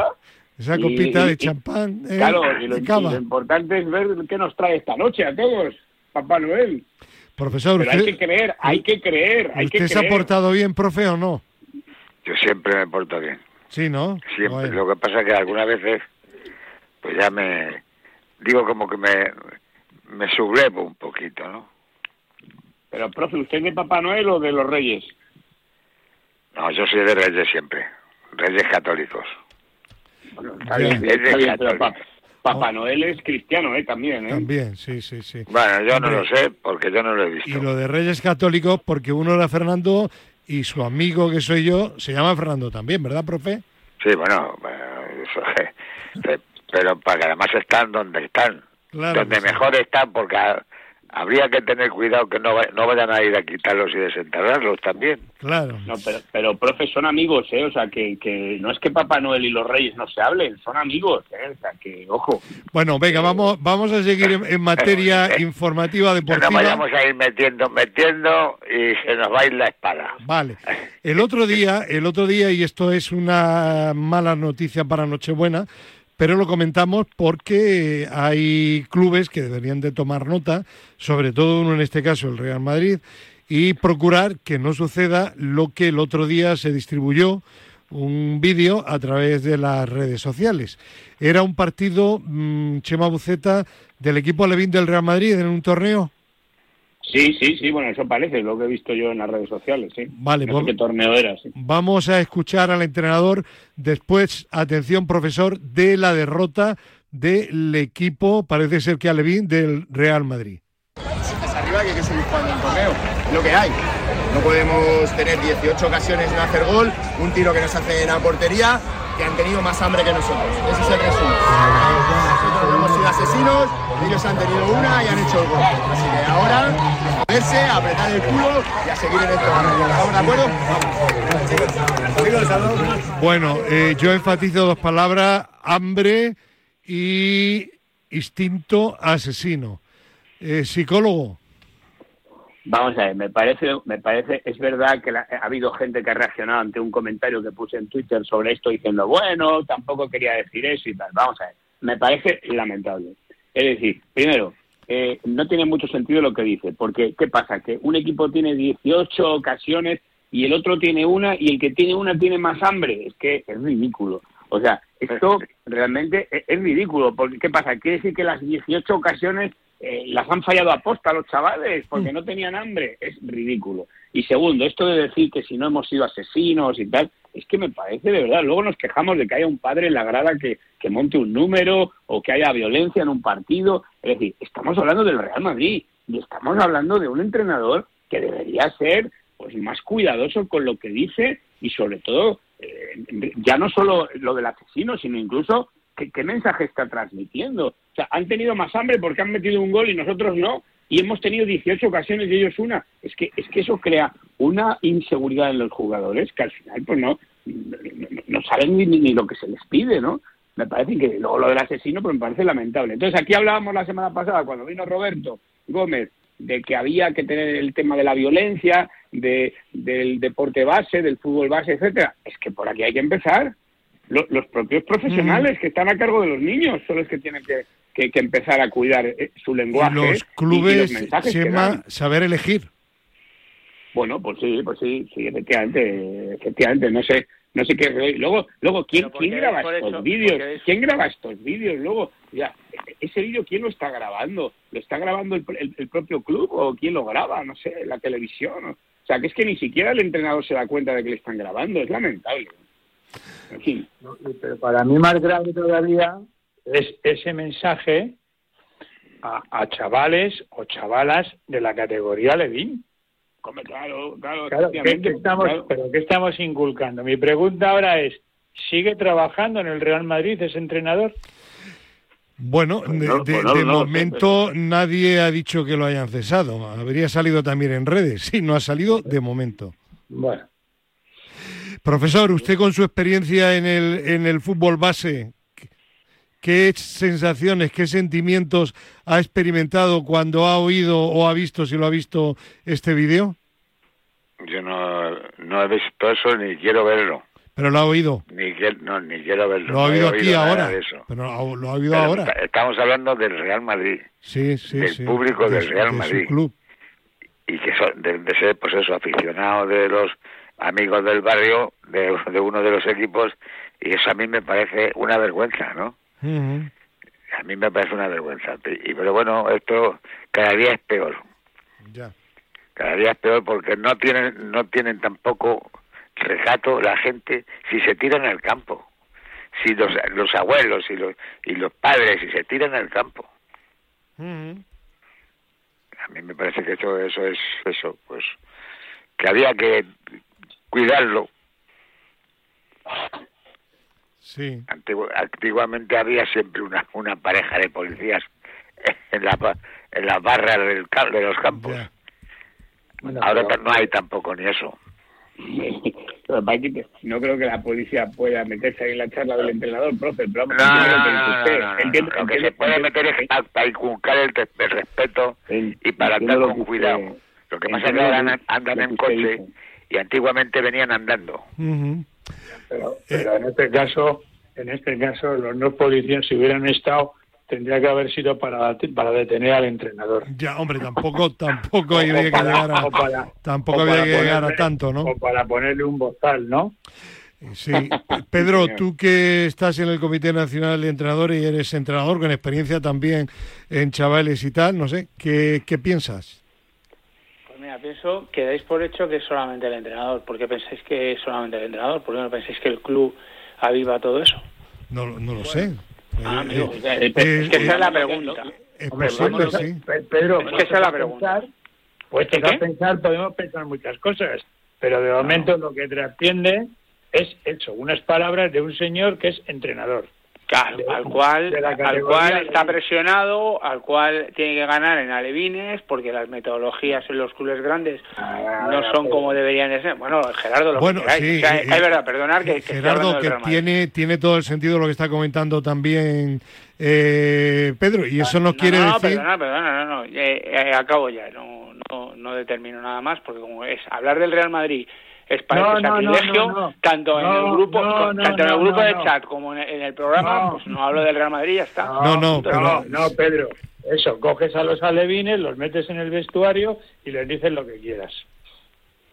[SPEAKER 3] Esa copita de champán.
[SPEAKER 4] Eh, claro, y lo, importante es ver qué nos trae esta noche a todos, Papá Noel.
[SPEAKER 3] Profesor,
[SPEAKER 4] hay que creer, hay que creer. Hay
[SPEAKER 3] ¿Usted se ha portado bien, profe, o no?
[SPEAKER 1] Yo siempre me porto bien.
[SPEAKER 3] Sí, ¿no?
[SPEAKER 1] Siempre. Lo que pasa es que algunas veces, pues ya me. Digo como que me, me sublevo un poquito, ¿no?
[SPEAKER 4] Pero, profe, ¿usted es de Papá Noel o de los Reyes?
[SPEAKER 1] No, yo soy de Reyes siempre. Reyes católicos.
[SPEAKER 4] Papá Noel es cristiano, ¿eh? También, ¿eh?
[SPEAKER 3] También, sí, sí, sí.
[SPEAKER 1] Bueno, yo no lo sé porque yo no lo he visto.
[SPEAKER 3] Y lo de Reyes Católicos porque uno era Fernando y su amigo que soy yo se llama Fernando también, ¿verdad, profe?
[SPEAKER 1] Sí, bueno, pero para que además están donde están. donde mejor están porque habría que tener cuidado que no, no vayan a ir a quitarlos y desenterrarlos también.
[SPEAKER 3] Claro.
[SPEAKER 4] No, pero, pero profe, son amigos, ¿eh? O sea, que, que no es que Papá Noel y los Reyes no se hablen, son amigos, ¿eh? O sea, que, ojo.
[SPEAKER 3] Bueno, venga, vamos vamos a seguir en, materia informativa deportiva.
[SPEAKER 1] No vayamos a ir metiendo, metiendo y se nos va a ir la espada.
[SPEAKER 3] Vale. El otro día, el otro día, y esto es una mala noticia para Nochebuena, pero lo comentamos porque hay clubes que deberían de tomar nota, sobre todo uno en este caso, el Real Madrid, y procurar que no suceda lo que el otro día se distribuyó un vídeo a través de las redes sociales. Era un partido, mm, Chema Buceta, del equipo Alevín del Real Madrid en un torneo.
[SPEAKER 4] Sí, sí, sí, bueno, eso parece lo que he visto yo en las redes sociales, sí.
[SPEAKER 3] Vale,
[SPEAKER 4] no qué torneo era, sí.
[SPEAKER 3] Vamos a escuchar al entrenador después, atención profesor, de la derrota del equipo, parece ser que Alevín, del Real Madrid.
[SPEAKER 7] arriba que hay que seguir jugando el torneo, lo que hay. No podemos tener 18 ocasiones de hacer gol, un tiro que nos hace en la portería, que han tenido más hambre que nosotros. Ese es el resumen. Nosotros hemos sido asesinos, ellos han tenido una y han hecho gol. Así que ahora, a verse, a apretar el culo y a seguir en torneo. ¿Estamos de acuerdo?
[SPEAKER 3] Bueno, eh, yo enfatizo dos palabras, hambre y instinto asesino. Eh, psicólogo.
[SPEAKER 4] Vamos a ver, me parece, me parece, es verdad que ha habido gente que ha reaccionado ante un comentario que puse en Twitter sobre esto diciendo, bueno, tampoco quería decir eso y tal. Vamos a ver, me parece lamentable. Es decir, primero, eh, no tiene mucho sentido lo que dice, porque ¿qué pasa? Que un equipo tiene 18 ocasiones y el otro tiene una y el que tiene una tiene más hambre. Es que es ridículo. O sea, esto realmente es, ridículo, porque ¿qué pasa? Quiere decir que las 18 ocasiones eh, las han fallado a posta los chavales porque mm. no tenían hambre. Es ridículo. Y segundo, esto de decir que si no hemos sido asesinos y tal, es que me parece de verdad. Luego nos quejamos de que haya un padre en la grada que, que monte un número o que haya violencia en un partido. Es decir, estamos hablando del Real Madrid y estamos hablando de un entrenador que debería ser pues más cuidadoso con lo que dice y sobre todo eh, ya no solo lo del asesino, sino incluso qué, mensaje está transmitiendo. Sea, han tenido más hambre porque han metido un gol y nosotros no, y hemos tenido 18 ocasiones y ellos una. Es que, es que eso crea una inseguridad en los jugadores que al final pues no, no, saben ni, ni, lo que se les pide, ¿no? Me parece que luego lo del asesino pues me parece lamentable. Entonces aquí hablábamos la semana pasada cuando vino Roberto Gómez de que había que tener el tema de la violencia, de, del deporte base, del fútbol base, etcétera. Es que por aquí hay que empezar. Los, propios profesionales que están a cargo de los niños son los que tienen que, que, empezar a cuidar eh, su lenguaje.
[SPEAKER 3] Y los clubes, y saber elegir.
[SPEAKER 4] Bueno, pues sí, pues sí, sí, efectivamente, efectivamente, no sé, no sé qué luego luego quién, quién graba estos vídeos quién graba estos vídeos luego ya ese vídeo quién lo está grabando lo está grabando el, el, propio club o quién lo graba no sé la televisión o sea que es que ni siquiera el entrenador se da cuenta de que le están grabando es lamentable
[SPEAKER 5] en fin. pero para mí más grave todavía es ese mensaje a, a chavales o chavalas de la categoría Levin
[SPEAKER 4] Claro, claro,
[SPEAKER 5] ¿qué, estamos, ¿Pero qué estamos inculcando? Mi pregunta ahora es, ¿sigue trabajando en el Real Madrid ese entrenador?
[SPEAKER 3] Bueno, de, momento nadie ha dicho que lo hayan cesado. Habría salido también en redes. Sí, no ha salido de momento.
[SPEAKER 5] Bueno.
[SPEAKER 3] Profesor, usted con su experiencia en el, en el fútbol base, ¿qué sensaciones, qué sentimientos ha experimentado cuando ha oído o ha visto, si lo ha visto, este vídeo?
[SPEAKER 1] Yo no, no he visto eso ni quiero verlo.
[SPEAKER 3] Pero lo ha oído.
[SPEAKER 1] Ni, no, ni quiero verlo.
[SPEAKER 3] Lo ha oído aquí ahora. Pero lo ha oído ahora.
[SPEAKER 1] Estamos hablando del Real Madrid.
[SPEAKER 3] Sí, sí,
[SPEAKER 1] del público del Real Madrid.
[SPEAKER 3] club.
[SPEAKER 1] Y que son, de, ser, pues eso, aficionados de los amigos del barrio, de, de, uno de los equipos. Y eso a mí me parece una vergüenza, ¿no? A mí me parece una vergüenza. Y, pero bueno, esto cada día es peor.
[SPEAKER 3] Ya.
[SPEAKER 1] Cada día es peor porque no tienen, no tienen tampoco recato la gente si se tiran al campo. Si los, los abuelos y los, y los padres si se tiran al campo. A mí me parece que eso, eso es eso, pues que había que cuidarlo
[SPEAKER 3] Sí.
[SPEAKER 1] antiguamente había siempre una, una pareja de policías en la, en las barras del, de los campos. Ahora no hay tampoco ni eso.
[SPEAKER 4] no creo que la policía pueda meterse ahí en la charla del entrenador, profe, pero
[SPEAKER 1] no, lo que se puede meter es para inculcar el, respeto y para andar con cuidado. Lo que pasa es que ahora andan en coche y antiguamente venían andando.
[SPEAKER 5] Pero, pero en este caso, en este caso, los no policías, si hubieran estado, tendría que haber sido para, para detener al entrenador.
[SPEAKER 3] Ya, hombre, tampoco, tampoco había que llegar a, tampoco había que llegar a tanto, ¿no?
[SPEAKER 5] O para ponerle un bozal, ¿no?
[SPEAKER 3] Sí, Pedro, tú que estás en el Comité Nacional de Entrenadores y eres entrenador con experiencia también en chavales y tal, no sé, ¿qué, qué piensas?
[SPEAKER 6] Pienso que dais por hecho que es solamente el entrenador. ¿Por qué pensáis que es solamente el entrenador? ¿Por qué no pensáis que el club aviva todo eso?
[SPEAKER 3] No, no lo sé.
[SPEAKER 6] Ah, eh, eh, es que esa es la pregunta.
[SPEAKER 3] Es posible, sí.
[SPEAKER 5] Pedro, es que esa es la pregunta. Pues pensar, podemos pensar muchas cosas, pero de momento lo que trasciende es eso, unas palabras de un señor que es entrenador.
[SPEAKER 6] Claro, al cual, al cual está presionado, al cual tiene que ganar en alevines, porque las metodologías en los clubes grandes ah, no son como deberían de ser. Bueno, Gerardo, lo
[SPEAKER 3] bueno,
[SPEAKER 6] que sí, hay verdad, perdonar que,
[SPEAKER 3] Gerardo, que tiene, tiene todo el sentido lo que está comentando también eh, Pedro, y eso no, quiere
[SPEAKER 6] no,
[SPEAKER 3] decir...
[SPEAKER 6] Perdona, perdona, no, no, eh, acabo ya, no, no, no determino nada más, porque como es hablar del Real Madrid es para ese sacrilegio, tanto en el grupo, tanto en el grupo de chat como en el, programa, pues no hablo del Real Madrid, ya está.
[SPEAKER 5] No, no, no, no, Pedro, eso, coges a los alevines, los metes en el vestuario y les dices lo que quieras.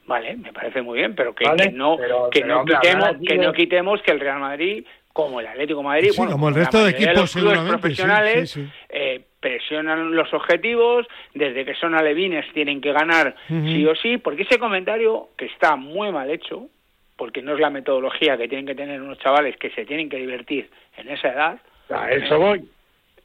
[SPEAKER 6] Vale, me parece muy bien, pero que, no, que, no quitemos, que no quitemos que el Real Madrid como el Atlético Madrid, bueno,
[SPEAKER 3] como el resto de equipos
[SPEAKER 6] los profesionales eh, presionan los objetivos, desde que son alevines tienen que ganar sí o sí, porque ese comentario que está muy mal hecho, porque no es la metodología que tienen que tener unos chavales que se tienen que divertir en esa edad.
[SPEAKER 5] A eso voy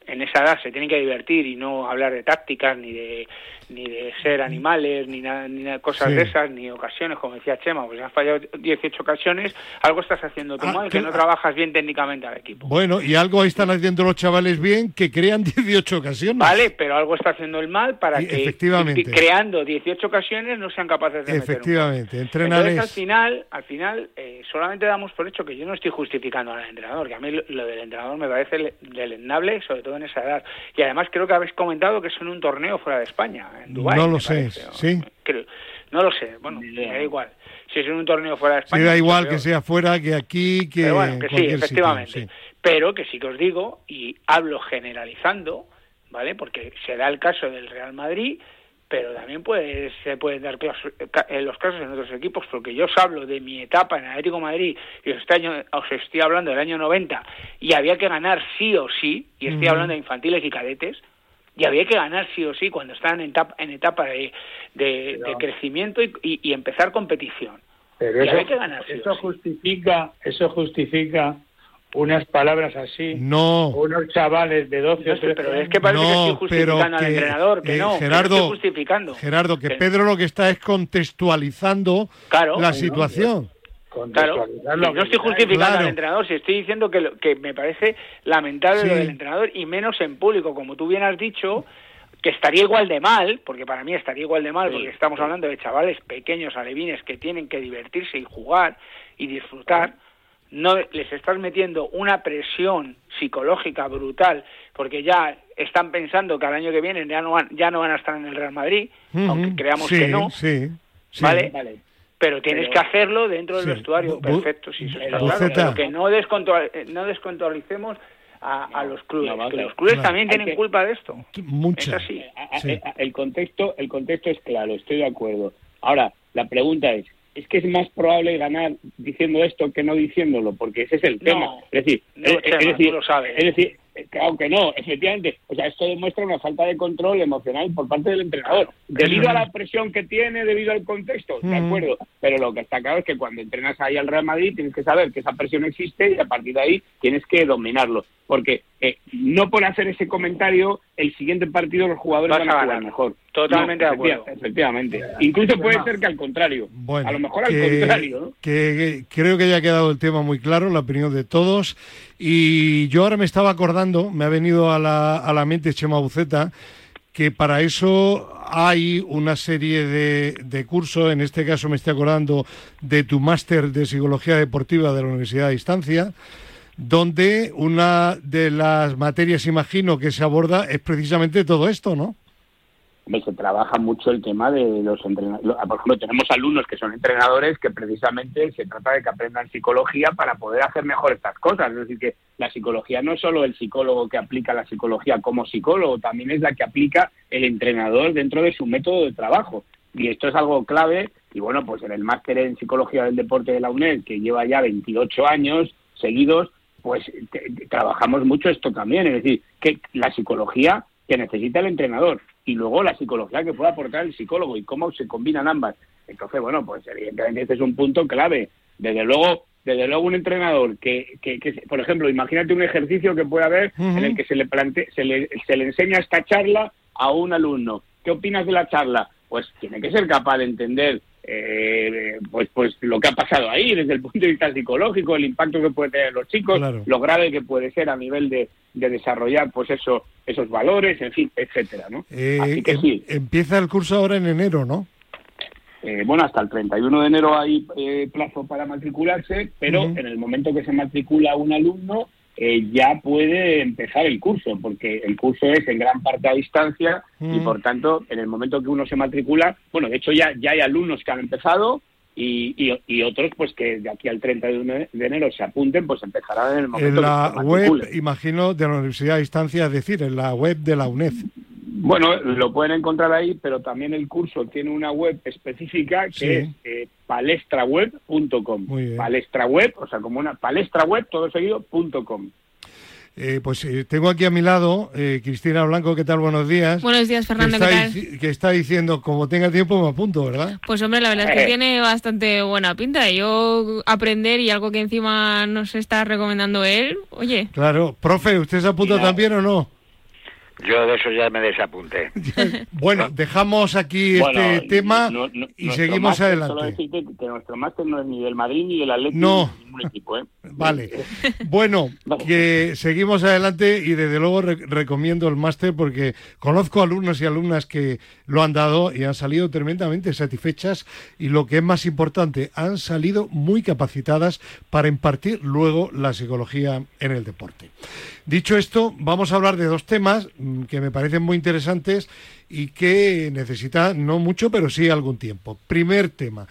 [SPEAKER 6] en esa edad se tienen que divertir y no hablar de tácticas ni de ni de ser animales ni nada ni cosas de esas ni ocasiones como decía Chema pues has fallado 18 ocasiones algo estás haciendo tú ah, mal que no trabajas bien técnicamente al equipo.
[SPEAKER 3] Bueno y algo están haciendo los chavales bien que crean 18 ocasiones.
[SPEAKER 6] Vale pero algo está haciendo el mal para que creando 18 ocasiones no sean capaces de
[SPEAKER 3] efectivamente
[SPEAKER 6] entrenadores al final al final eh, solamente damos por hecho que yo no estoy justificando al entrenador que a mí lo, del entrenador me parece deleznable sobre todo en esa edad. Y además creo que habéis comentado que es en un torneo fuera de España, en Dubái.
[SPEAKER 3] No lo sé, ¿sí?
[SPEAKER 6] no lo sé, bueno, me da igual. Si es en un torneo fuera de España...
[SPEAKER 3] Sí, da igual que sea fuera, que aquí, que
[SPEAKER 6] Pero bueno, que sí, efectivamente. Pero que sí que os digo, y hablo generalizando, ¿vale? Porque se da el caso del Real Madrid pero también puede, se pueden dar en los casos en otros equipos, porque yo os hablo de mi etapa en Atlético Madrid y os, os estoy hablando del año 90 y había que ganar sí o sí, y estoy hablando de infantiles y cadetes, y había que ganar sí o sí cuando estaban en etapa, en etapa de, de, crecimiento y, empezar competición.
[SPEAKER 5] Pero eso, justifica, eso justifica unas palabras así.
[SPEAKER 3] No.
[SPEAKER 5] Unos chavales de 12 o 13
[SPEAKER 6] Pero es que parece que estoy justificando al entrenador, que eh, no,
[SPEAKER 3] Gerardo,
[SPEAKER 6] estoy justificando.
[SPEAKER 3] Gerardo, que Pedro lo que está es contextualizando la situación.
[SPEAKER 6] Claro, no estoy justificando al entrenador, si estoy diciendo que, que me parece lamentable lo del entrenador y menos en público, como tú bien has dicho, que estaría igual de mal, porque para mí estaría igual de mal, porque estamos hablando de chavales pequeños, alevines, que tienen que divertirse y jugar y disfrutar. No les estás metiendo una presión psicológica brutal porque ya están pensando que al año que viene ya no van, ya no van a estar en el Real Madrid, aunque creamos que no,
[SPEAKER 3] sí,
[SPEAKER 6] ¿vale? Pero tienes que hacerlo dentro del vestuario, perfecto, sí, eso está claro, pero que no, no descontrolicemos a, los clubes, que los clubes también tienen culpa de esto.
[SPEAKER 3] Mucha.
[SPEAKER 6] Es así.
[SPEAKER 4] El contexto, el contexto es claro, estoy de acuerdo. Ahora, la pregunta es, es que es más probable ganar diciendo esto que no diciéndolo, porque ese es el tema. es decir,
[SPEAKER 6] es, decir, lo sabes.
[SPEAKER 4] es decir, claro que no, efectivamente. O sea, esto demuestra una falta de control emocional por parte del entrenador, debido a la presión que tiene, debido al contexto, de acuerdo. Pero lo que está claro es que cuando entrenas ahí al Real Madrid tienes que saber que esa presión existe y a partir de ahí tienes que dominarlo. Porque eh, no por hacer ese comentario, el siguiente partido los jugadores van a, jugar mejor.
[SPEAKER 6] Totalmente de acuerdo.
[SPEAKER 4] Efectivamente. Incluso puede ser que al contrario. a lo mejor al contrario.
[SPEAKER 3] Que, creo que ya ha quedado el tema muy claro, la opinión de todos. Y yo ahora me estaba acordando, me ha venido a la, a la mente Chema Buceta, que para eso hay una serie de, de, cursos, en este caso me estoy acordando de tu máster de psicología deportiva de la Universidad de Distancia, donde una de las materias, imagino, que se aborda es precisamente todo esto, ¿no?
[SPEAKER 4] se trabaja mucho el tema de los entrenadores. Por ejemplo, tenemos alumnos que son entrenadores que precisamente se trata de que aprendan psicología para poder hacer mejor estas cosas. Es decir, que la psicología no es solo el psicólogo que aplica la psicología como psicólogo, también es la que aplica el entrenador dentro de su método de trabajo. Y esto es algo clave. Y bueno, pues en el máster en psicología del deporte de la UNED, que lleva ya 28 años seguidos, pues trabajamos mucho esto también. Es decir, que la psicología que necesita el entrenador y luego la psicología que puede aportar el psicólogo y cómo se combinan ambas. Entonces, bueno, pues evidentemente este es un punto clave. Desde luego, desde luego un entrenador que, que, por ejemplo, imagínate un ejercicio que puede haber en el que se le, plante, se, le, se le enseña esta charla a un alumno. ¿Qué opinas de la charla? Pues tiene que ser capaz de entender eh, pues pues lo que ha pasado ahí desde el punto de vista psicológico, el impacto que puede tener los chicos, lo grave que puede ser a nivel de, de desarrollar pues eso, esos valores, en fin, etcétera, ¿no?
[SPEAKER 3] Eh, Así que em, sí. Empieza el curso ahora en enero, ¿no?
[SPEAKER 4] Eh, bueno, hasta el 31 de enero hay eh, plazo para matricularse, pero en el momento que se matricula un alumno eh, ya puede empezar el curso, porque el curso es en gran parte a distancia y por tanto, en el momento que uno se matricula, bueno, de hecho ya, ya hay alumnos que han empezado, y, y, otros pues que de aquí al 30 de enero se apunten, pues empezarán en el momento
[SPEAKER 3] En la web, imagino, de la Universidad de Distancia, es decir, en la web de la UNED.
[SPEAKER 4] Bueno, lo pueden encontrar ahí, pero también el curso tiene una web específica que es eh, palestraweb.com. Palestraweb, o sea, como una palestraweb, todo seguido, punto com.
[SPEAKER 3] Eh, pues eh, tengo aquí a mi lado eh, Cristina Blanco, ¿qué tal? Buenos días.
[SPEAKER 8] Buenos días, Fernando,
[SPEAKER 3] que está, Que está diciendo, como tenga tiempo me apunto, ¿verdad?
[SPEAKER 8] Pues hombre, la verdad es que tiene bastante buena pinta. Yo aprender y algo que encima nos está recomendando él, oye.
[SPEAKER 3] Claro. Profe, ¿usted se apunta también o no?
[SPEAKER 1] Yo de eso ya me desapunté.
[SPEAKER 3] bueno, dejamos aquí este tema y seguimos adelante.
[SPEAKER 4] Solo decirte que nuestro máster no es ni del Madrid ni del Atlético no. ningún equipo. ¿eh?
[SPEAKER 3] Vale. bueno, que seguimos adelante y desde luego recomiendo el máster porque conozco alumnos y alumnas que lo han dado y han salido tremendamente satisfechas y lo que es más importante, han salido muy capacitadas para impartir luego la psicología en el deporte. Dicho esto, vamos a hablar de dos temas mm, que me parecen muy interesantes y que necesitan no mucho, pero sí algún tiempo. Primer tema.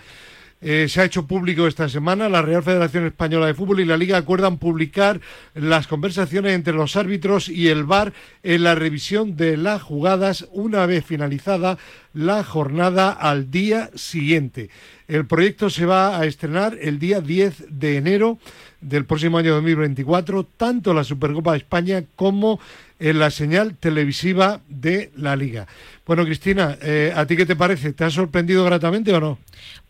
[SPEAKER 3] Eh, se ha hecho público esta semana. La Real Federación Española de Fútbol y la Liga acuerdan publicar las conversaciones entre los árbitros y el VAR en la revisión de las jugadas una vez finalizada la jornada al día siguiente. El proyecto se va a estrenar el día 10 de enero del próximo año 2024, tanto la Supercopa de España como en la señal televisiva de la Liga. Bueno, Cristina, eh, ¿a ti qué te parece? ¿Te ha sorprendido gratamente o no?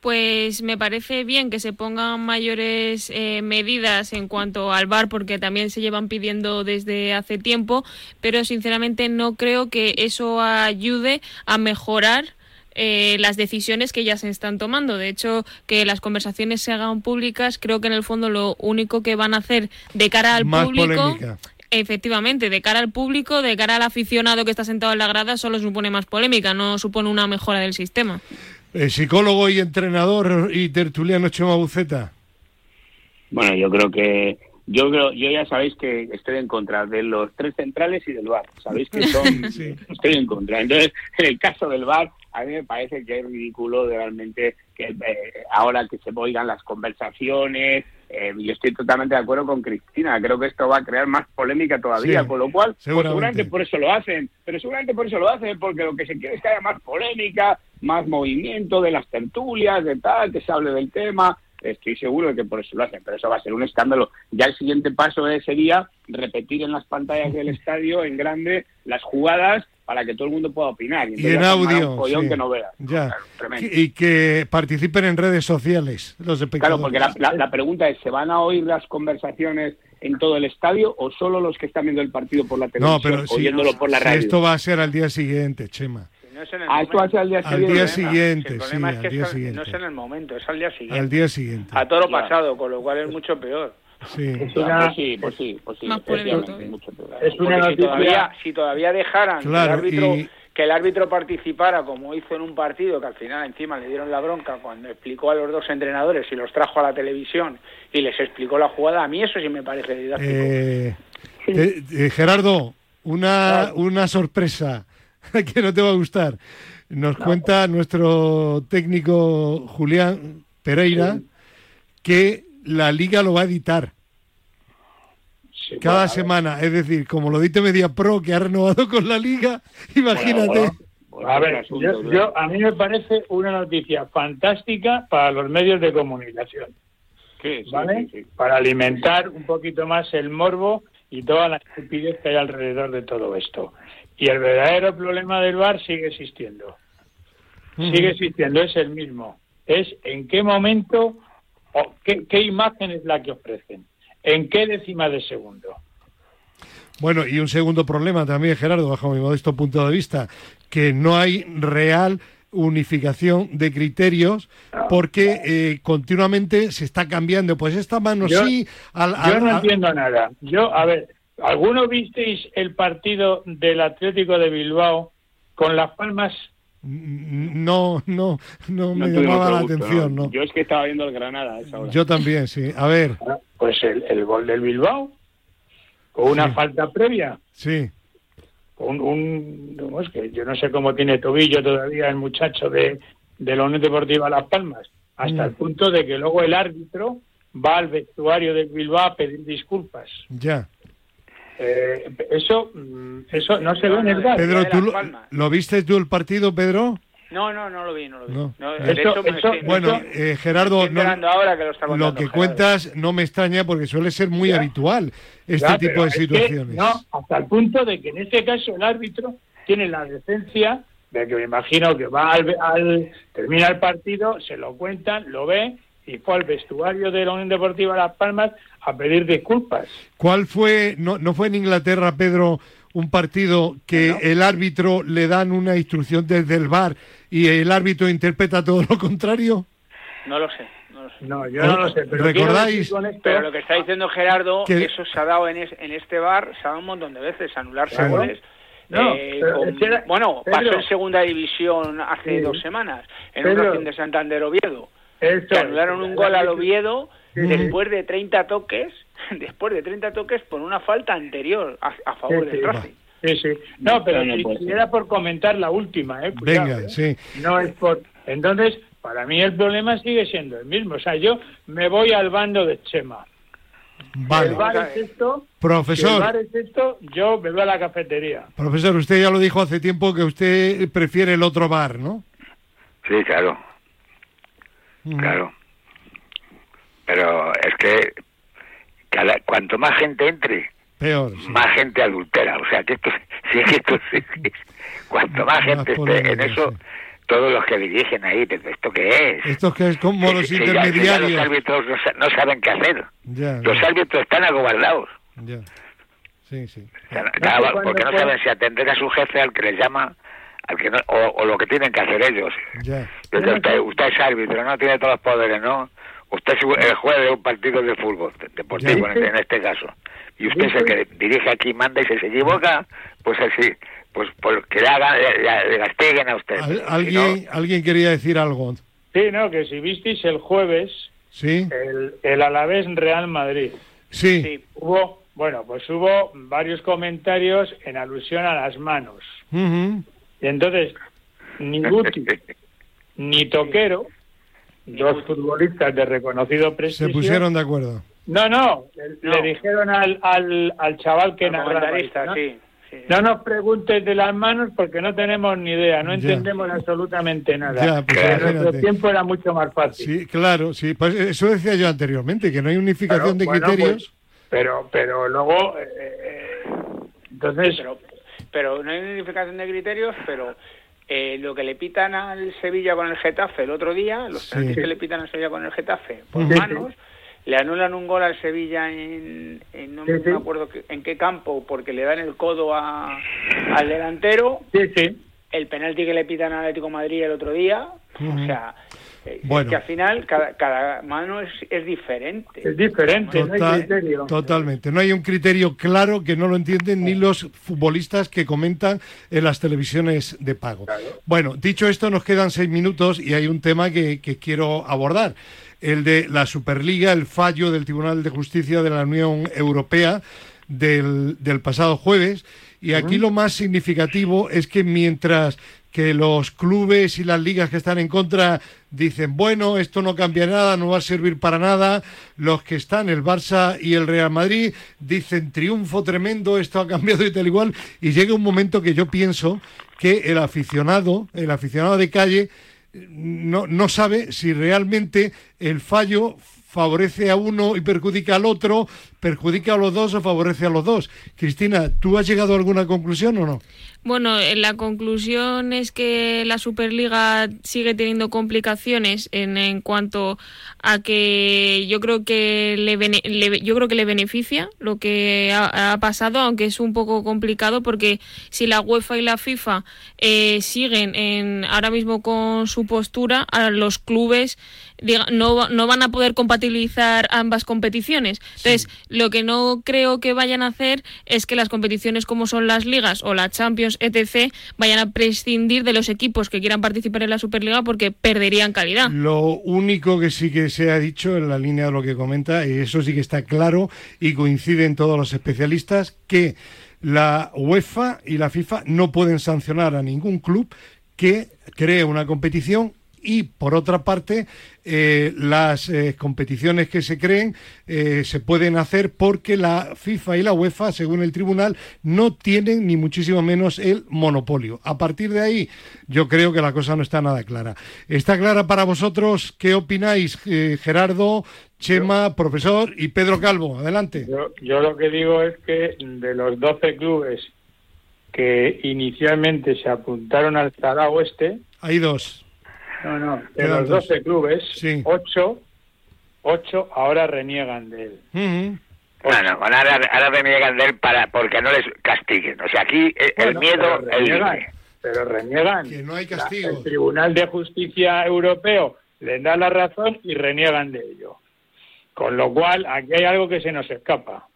[SPEAKER 8] Pues me parece bien que se pongan mayores eh, medidas en cuanto al VAR, porque también se llevan pidiendo desde hace tiempo, pero sinceramente no creo que eso ayude a mejorar eh, las decisiones que ya se están tomando. De hecho, que las conversaciones se hagan públicas, creo que en el fondo lo único que van a hacer de cara al público. Efectivamente, de cara al público, de cara al aficionado que está sentado en la grada, solo supone más polémica, no supone una mejora del sistema.
[SPEAKER 3] El psicólogo y entrenador y tertuliano Chema Buceta.
[SPEAKER 4] Bueno, yo creo que yo creo, yo ya sabéis que estoy en contra de los tres centrales y del VAR. Sabéis que son, estoy en contra. Entonces, en el caso del VAR, a mí me parece que es ridículo realmente que eh, ahora que se oigan las conversaciones, eh, yo estoy totalmente de acuerdo con Cristina, creo que esto va a crear más polémica todavía, con lo cual pues, seguramente. por eso lo hacen, pero seguramente por eso lo hacen, porque lo que se quiere es que haya más polémica, más movimiento de las tertulias, de tal, que se hable del tema, estoy seguro de que por eso lo hacen, pero eso va a ser un escándalo. Ya el siguiente paso sería repetir en las pantallas del estadio en grande las jugadas para que todo el mundo pueda opinar.
[SPEAKER 3] Y, en audio. que no Ya. y que participen en redes sociales los
[SPEAKER 4] Claro, porque la, pregunta es, ¿se van a oír las conversaciones en todo el estadio o solo los que están viendo el partido por la televisión no, pero oyéndolo por la radio?
[SPEAKER 3] esto va a ser al día siguiente, Chema.
[SPEAKER 4] Ah, esto va a ser al día siguiente.
[SPEAKER 3] Al día siguiente, sí, al
[SPEAKER 6] día
[SPEAKER 3] siguiente.
[SPEAKER 6] No es en el momento, es al día siguiente.
[SPEAKER 3] Al día siguiente.
[SPEAKER 6] A todo lo pasado, con lo cual es mucho peor.
[SPEAKER 3] Sí.
[SPEAKER 4] pues sí, pues sí, pues sí.
[SPEAKER 8] Más polémico
[SPEAKER 6] Es una si todavía, si todavía dejaran que, el árbitro, que el árbitro participara como hizo en un partido, que al final encima le dieron la bronca cuando explicó a los dos entrenadores y los trajo a la televisión y les explicó la jugada, a mí eso sí me parece didáctico.
[SPEAKER 3] Eh, eh, eh, Gerardo, una, una sorpresa que no te va a gustar. Nos cuenta nuestro técnico Julián Pereira que la liga lo va a editar. cada semana, es decir, como lo dite Media Pro que ha renovado con la liga, imagínate.
[SPEAKER 5] a ver, yo, a mí me parece una noticia fantástica para los medios de comunicación. ¿Vale? Para alimentar un poquito más el morbo y toda la estupidez que hay alrededor de todo esto. Y el verdadero problema del bar sigue existiendo. Sigue existiendo, es el mismo. Es en qué momento qué, imagen es la que ofrecen? ¿En qué décima de segundo?
[SPEAKER 3] Bueno, y un segundo problema también, Gerardo, bajo mi modesto punto de vista, que no hay real unificación de criterios porque eh, continuamente se está cambiando. Pues esta mano sí...
[SPEAKER 5] yo no entiendo nada. Yo, a ver, ¿alguno visteis el partido del Atlético de Bilbao con las palmas
[SPEAKER 3] no, no, no me llamaba la atención, no.
[SPEAKER 4] Yo es que estaba viendo el Granada
[SPEAKER 3] Yo también, sí. A ver.
[SPEAKER 5] Ah, pues el, gol del Bilbao, con una falta previa.
[SPEAKER 3] Sí.
[SPEAKER 5] Un, un, es que yo no sé cómo tiene tobillo todavía el muchacho de, de la Unión Deportiva Las Palmas, hasta el punto de que luego el árbitro va al vestuario de Bilbao a pedir disculpas.
[SPEAKER 3] Ya.
[SPEAKER 5] Eh, eso, mm, eso no se ve en el
[SPEAKER 3] Pedro, ¿tú lo, viste tú el partido, Pedro?
[SPEAKER 6] No, no, no lo vi, no lo vi. No.
[SPEAKER 3] bueno, eh, Gerardo, lo, que cuentas no me extraña porque suele ser muy habitual este tipo de situaciones.
[SPEAKER 5] no, hasta el punto de que en este caso el árbitro tiene la decencia de que me imagino que va al, al termina el partido, se lo cuentan, lo ve y fue al vestuario de la Unión Deportiva Las Palmas a pedir disculpas.
[SPEAKER 3] ¿Cuál fue, no, no fue en Inglaterra, Pedro, un partido que el árbitro le dan una instrucción desde el bar y el árbitro interpreta todo lo contrario?
[SPEAKER 6] No lo sé.
[SPEAKER 5] No, yo no lo sé.
[SPEAKER 3] Pero ¿Recordáis?
[SPEAKER 6] Pero lo que está diciendo Gerardo, que eso se ha dado en, en este bar, se ha dado un montón de veces, anularse goles. Eh, bueno, pasó en segunda división hace dos semanas, en un Racing de Santander Oviedo. Que anularon un gol al Oviedo después de 30 toques, después de 30 toques por una falta anterior a, favor del Racing.
[SPEAKER 5] Sí, sí. No, pero si, era por comentar la última, ¿eh?
[SPEAKER 3] Venga,
[SPEAKER 5] ¿eh?
[SPEAKER 3] sí.
[SPEAKER 5] No es por... Entonces, para mí el problema sigue siendo el mismo. O sea, yo me voy al bando de Chema.
[SPEAKER 3] Vale.
[SPEAKER 5] El bar es esto.
[SPEAKER 3] Profesor.
[SPEAKER 5] el bar es esto, yo me voy a la cafetería.
[SPEAKER 3] Profesor, usted ya lo dijo hace tiempo que usted prefiere el otro bar, ¿no?
[SPEAKER 1] Sí, claro. Claro. Pero es que cada, cuanto más gente entre,
[SPEAKER 3] peor,
[SPEAKER 1] más gente adultera. O sea, que esto, si es que esto, cuanto más, gente esté en eso, todos los que dirigen ahí, ¿esto qué es?
[SPEAKER 3] ¿Esto que es como los intermediarios?
[SPEAKER 1] los árbitros no, saben qué hacer. los árbitros están acobardados.
[SPEAKER 3] Ya. Sí, sí.
[SPEAKER 1] porque no saben si atender a su jefe al que les llama al que o, lo que tienen que hacer ellos.
[SPEAKER 3] Ya.
[SPEAKER 1] Usted, usted, es árbitro, no tiene todos los poderes, ¿no? Usted es el juez de un partido de fútbol, deportivo en, este caso. Y usted es el que dirige aquí, manda y si se equivoca, pues así, pues que le, hagan, le, castiguen a usted.
[SPEAKER 3] ¿Alguien, ¿Alguien quería decir algo?
[SPEAKER 5] Sí, no, que si visteis el jueves,
[SPEAKER 3] ¿Sí?
[SPEAKER 5] el, el Alavés Real Madrid.
[SPEAKER 3] Sí.
[SPEAKER 5] Hubo, bueno, pues hubo varios comentarios en alusión a las manos. Y entonces, ni Guti ni Toquero dos futbolistas de reconocido prestigio.
[SPEAKER 3] Se pusieron de acuerdo.
[SPEAKER 5] No, no, le, dijeron al, al, al, chaval que narraba.
[SPEAKER 6] ¿no? Sí,
[SPEAKER 5] no nos preguntes de las manos porque no tenemos ni idea, no entendemos absolutamente nada.
[SPEAKER 3] Ya, pues
[SPEAKER 5] nuestro tiempo era mucho más fácil.
[SPEAKER 3] Sí, claro, sí. Pues eso decía yo anteriormente, que no hay unificación de criterios. Pues,
[SPEAKER 5] pero, pero luego, eh, eh, entonces.
[SPEAKER 6] Pero, pero no hay unificación de criterios, pero eh, lo que le pitan al Sevilla con el Getafe el otro día, los que le pitan al Sevilla con el Getafe por manos, le anulan un gol al Sevilla en, no me acuerdo en qué campo, porque le dan el codo a, al delantero. El penalti que le pitan al Atlético Madrid el otro día, o sea, bueno. que al final cada, cada mano es, es, diferente.
[SPEAKER 5] Es diferente, no hay criterio.
[SPEAKER 3] Totalmente. No hay un criterio claro que no lo entienden ni los futbolistas que comentan en las televisiones de pago. Bueno, dicho esto, nos quedan seis minutos y hay un tema que, que quiero abordar. El de la Superliga, el fallo del Tribunal de Justicia de la Unión Europea del, del pasado jueves. Y aquí lo más significativo es que mientras que los clubes y las ligas que están en contra dicen, bueno, esto no cambia nada, no va a servir para nada. Los que están, el Barça y el Real Madrid, dicen, triunfo tremendo, esto ha cambiado y tal igual. Y llega un momento que yo pienso que el aficionado, el aficionado de calle, no, no sabe si realmente el fallo favorece a uno y perjudica al otro, perjudica a los dos o favorece a los dos. Cristina, ¿tú has llegado a alguna conclusión o no?
[SPEAKER 8] Bueno, eh, la conclusión es que la Superliga sigue teniendo complicaciones en, en cuanto a que yo creo que le, yo creo que le beneficia lo que ha, pasado, aunque es un poco complicado porque si la UEFA y la FIFA eh, siguen en, ahora mismo con su postura, a los clubes no, no van a poder compatibilizar ambas competiciones. Entonces, lo que no creo que vayan a hacer es que las competiciones como son las ligas o la Champions, etc., vayan a prescindir de los equipos que quieran participar en la Superliga porque perderían calidad.
[SPEAKER 3] Lo único que sí que se ha dicho en la línea de lo que comenta, y eso sí que está claro y coinciden todos los especialistas, que la UEFA y la FIFA no pueden sancionar a ningún club que cree una competición y por otra parte eh, las eh, competiciones que se creen eh, se pueden hacer porque la FIFA y la UEFA, según el tribunal, no tienen ni muchísimo menos el monopolio. A partir de ahí, yo creo que la cosa no está nada clara. ¿Está clara para vosotros? ¿Qué opináis, Gerardo, Chema, profesor y Pedro Calvo? Adelante.
[SPEAKER 5] Yo, lo que digo es que de los 12 clubes que inicialmente se apuntaron al Zara Oeste,
[SPEAKER 3] hay dos
[SPEAKER 5] no, no, de los 12 clubes, sí. 8, 8 ahora reniegan de él.
[SPEAKER 1] Bueno, ahora, ahora, reniegan de él para, porque no les castiguen. O sea, aquí el miedo...
[SPEAKER 5] Pero reniegan, pero reniegan.
[SPEAKER 3] Que no hay castigo.
[SPEAKER 5] el Tribunal de Justicia Europeo les da la razón y reniegan de ello. Con lo cual, aquí hay algo que se nos escapa.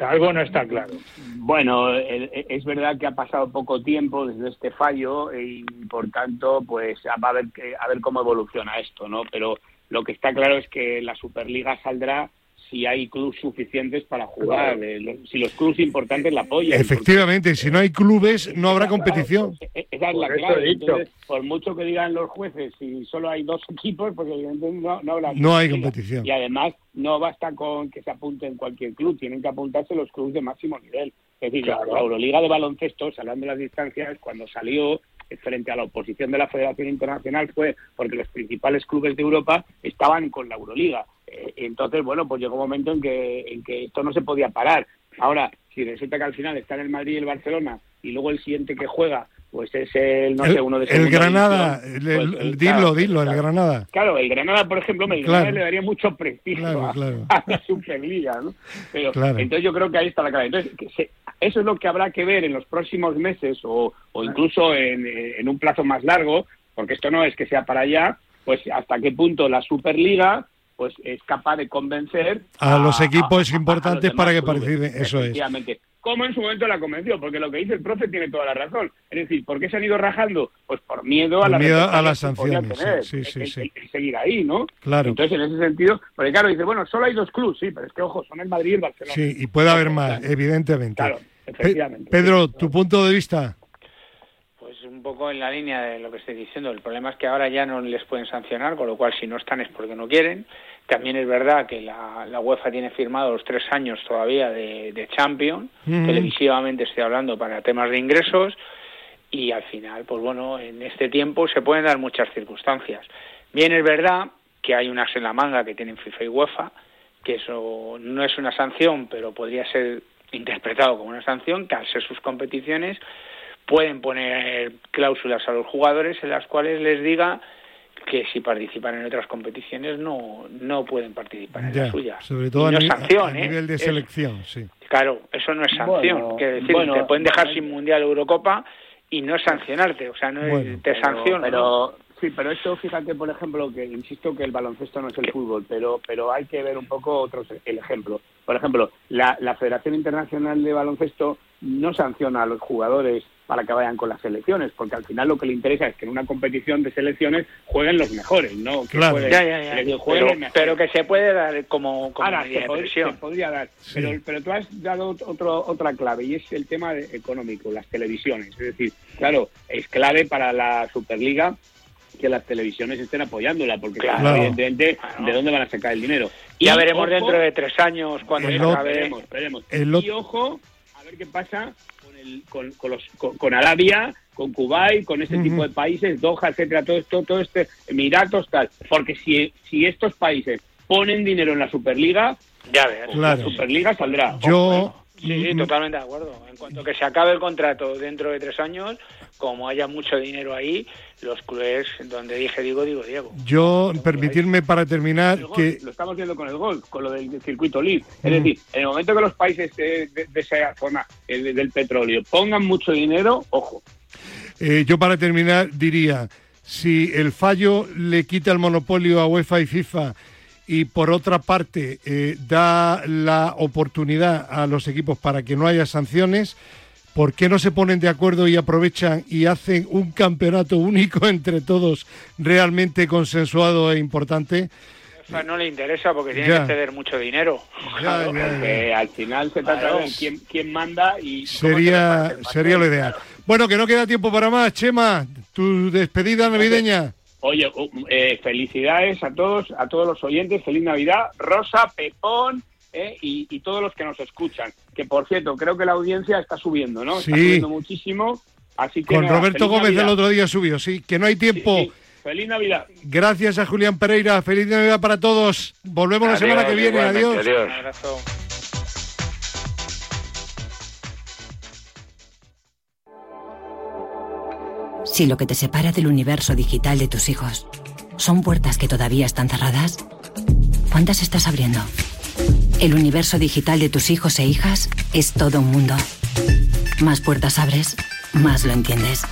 [SPEAKER 5] Algo no está claro.
[SPEAKER 4] Bueno, es verdad que ha pasado poco tiempo desde este fallo y por tanto, pues va a ver, a ver cómo evoluciona esto, ¿no? Pero lo que está claro es que la Superliga saldrá si hay clubes suficientes para jugar, eh, si los clubes importantes la apoyan.
[SPEAKER 3] Efectivamente, si no hay clubes no habrá competición.
[SPEAKER 4] E-, esa es la clave. por mucho que digan los jueces, si solo hay dos equipos, pues evidentemente no, no habrá
[SPEAKER 3] No hay competición.
[SPEAKER 4] Y además no basta con que se apunte en cualquier club, tienen que apuntarse los clubes de máximo nivel. Es decir, la Euroliga de baloncesto, hablando de las distancias, cuando salió frente a la oposición de la Federación Internacional fue porque los principales clubes de Europa estaban con la Euroliga. Eh, entonces, bueno, pues llegó un momento en que, en que esto no se podía parar. Ahora, si resulta que al final están el Madrid y el Barcelona y luego el siguiente que juega pues es el, no sé, uno de
[SPEAKER 3] El Granada, pues, dilo, dilo, el Granada.
[SPEAKER 4] Claro, el Granada, por ejemplo, el Granada le daría mucho prestigio a, la Superliga, ¿no? Pero entonces yo creo que ahí está la clave. Entonces, eso es lo que habrá que ver en los próximos meses o, o incluso en, en un plazo más largo, porque esto no es que sea para allá, pues hasta qué punto la Superliga pues es capaz de convencer
[SPEAKER 3] a, los equipos importantes para que participen. Eso es.
[SPEAKER 4] Como en su momento la convenció, porque lo que dice el profe tiene toda la razón. Es decir, ¿por qué se han ido rajando? Pues por miedo a,
[SPEAKER 3] a las sanciones. Sí, sí,
[SPEAKER 4] sí, seguir ahí, ¿no?
[SPEAKER 3] Claro.
[SPEAKER 4] Entonces, en ese sentido, porque claro, dice, bueno, solo hay dos clubes, sí, pero es que, ojo, son el Madrid y el Barcelona.
[SPEAKER 3] Sí, y puede haber más, evidentemente.
[SPEAKER 4] Claro, efectivamente.
[SPEAKER 3] Pedro, tu punto de vista
[SPEAKER 6] un poco en la línea de lo que estoy diciendo. El problema es que ahora ya no les pueden sancionar, con lo cual si no están es porque no quieren. También es verdad que la, la UEFA tiene firmado los tres años todavía de, de Champion, televisivamente estoy hablando para temas de ingresos, y al final, pues bueno, en este tiempo se pueden dar muchas circunstancias. Bien es verdad que hay unas en la manga que tienen FIFA y UEFA, que eso no es una sanción, pero podría ser interpretado como una sanción, que al ser sus competiciones pueden poner cláusulas a los jugadores en las cuales les diga que si participan en otras competiciones no no pueden participar en la suya.
[SPEAKER 3] Sobre todo a,
[SPEAKER 6] sanción,
[SPEAKER 3] a, ¿eh? nivel de selección, sí.
[SPEAKER 6] Claro, eso no es sanción. que decir, te pueden dejar sin Mundial Eurocopa y no sancionarte, o sea, no te sancionan.
[SPEAKER 4] Pero, sí, pero eso, fíjate, por ejemplo, que insisto que el baloncesto no es el fútbol, pero pero hay que ver un poco otros el ejemplo. Por ejemplo, la, la Federación Internacional de Baloncesto no sanciona a los jugadores para que vayan con las selecciones, porque al final lo que le interesa es que en una competición de selecciones jueguen los mejores, ¿no? Que
[SPEAKER 6] claro. ya, ya, ya. Pero, que se puede dar como, como
[SPEAKER 4] Ahora, se, podría dar. Pero, pero tú has dado otro, otra clave y es el tema económico, las televisiones. Es decir, claro, es clave para la Superliga que las televisiones estén apoyándola, porque evidentemente, ¿de dónde van a sacar el dinero?
[SPEAKER 6] Y ya veremos dentro de tres años cuando
[SPEAKER 4] se Veremos, veremos. Y ojo, ver qué pasa con, con, los, con, Arabia, con Kuwait, con este tipo de países, Doha, etcétera, todo esto, todo este, Emiratos, tal. Porque si, si estos países ponen dinero en la Superliga,
[SPEAKER 6] ya ves,
[SPEAKER 4] pues la Superliga saldrá.
[SPEAKER 3] Yo.
[SPEAKER 6] Sí, totalmente de acuerdo. En cuanto que se acabe el contrato dentro de tres años, como haya mucho dinero ahí, los clubes donde dije digo, digo Diego.
[SPEAKER 3] Yo, permitirme para terminar que...
[SPEAKER 4] Lo estamos viendo con el gol, con lo del circuito LIV. Es decir, en el momento que los países de, esa zona del petróleo pongan mucho dinero, ojo.
[SPEAKER 3] Eh, yo para terminar diría, si el fallo le quita el monopolio a UEFA y FIFA y por otra parte eh, da la oportunidad a los equipos para que no haya sanciones, ¿Por qué no se ponen de acuerdo y aprovechan y hacen un campeonato único entre todos realmente consensuado e importante?
[SPEAKER 6] no le interesa porque tiene que ceder mucho dinero.
[SPEAKER 4] porque al final se trata de quién, manda y...
[SPEAKER 3] Sería, sería lo ideal. Bueno, que no queda tiempo para más. Chema, tu despedida navideña.
[SPEAKER 4] Oye, eh, felicidades a todos, a todos los oyentes, feliz Navidad, Rosa, Pepón, eh, y, todos los que nos escuchan. Que por cierto, creo que la audiencia está subiendo, ¿no? Está subiendo muchísimo. Así que
[SPEAKER 3] Con Roberto Gómez el otro día subió, sí, que no hay tiempo.
[SPEAKER 4] Feliz Navidad.
[SPEAKER 3] Gracias a Julián Pereira, feliz Navidad para todos. Volvemos la semana que viene, adiós. adiós. Un abrazo.
[SPEAKER 9] Si lo que te separa del universo digital de tus hijos son puertas que todavía están cerradas, ¿cuántas estás abriendo? El universo digital de tus hijos e hijas es todo un mundo. Más puertas abres, más lo entiendes.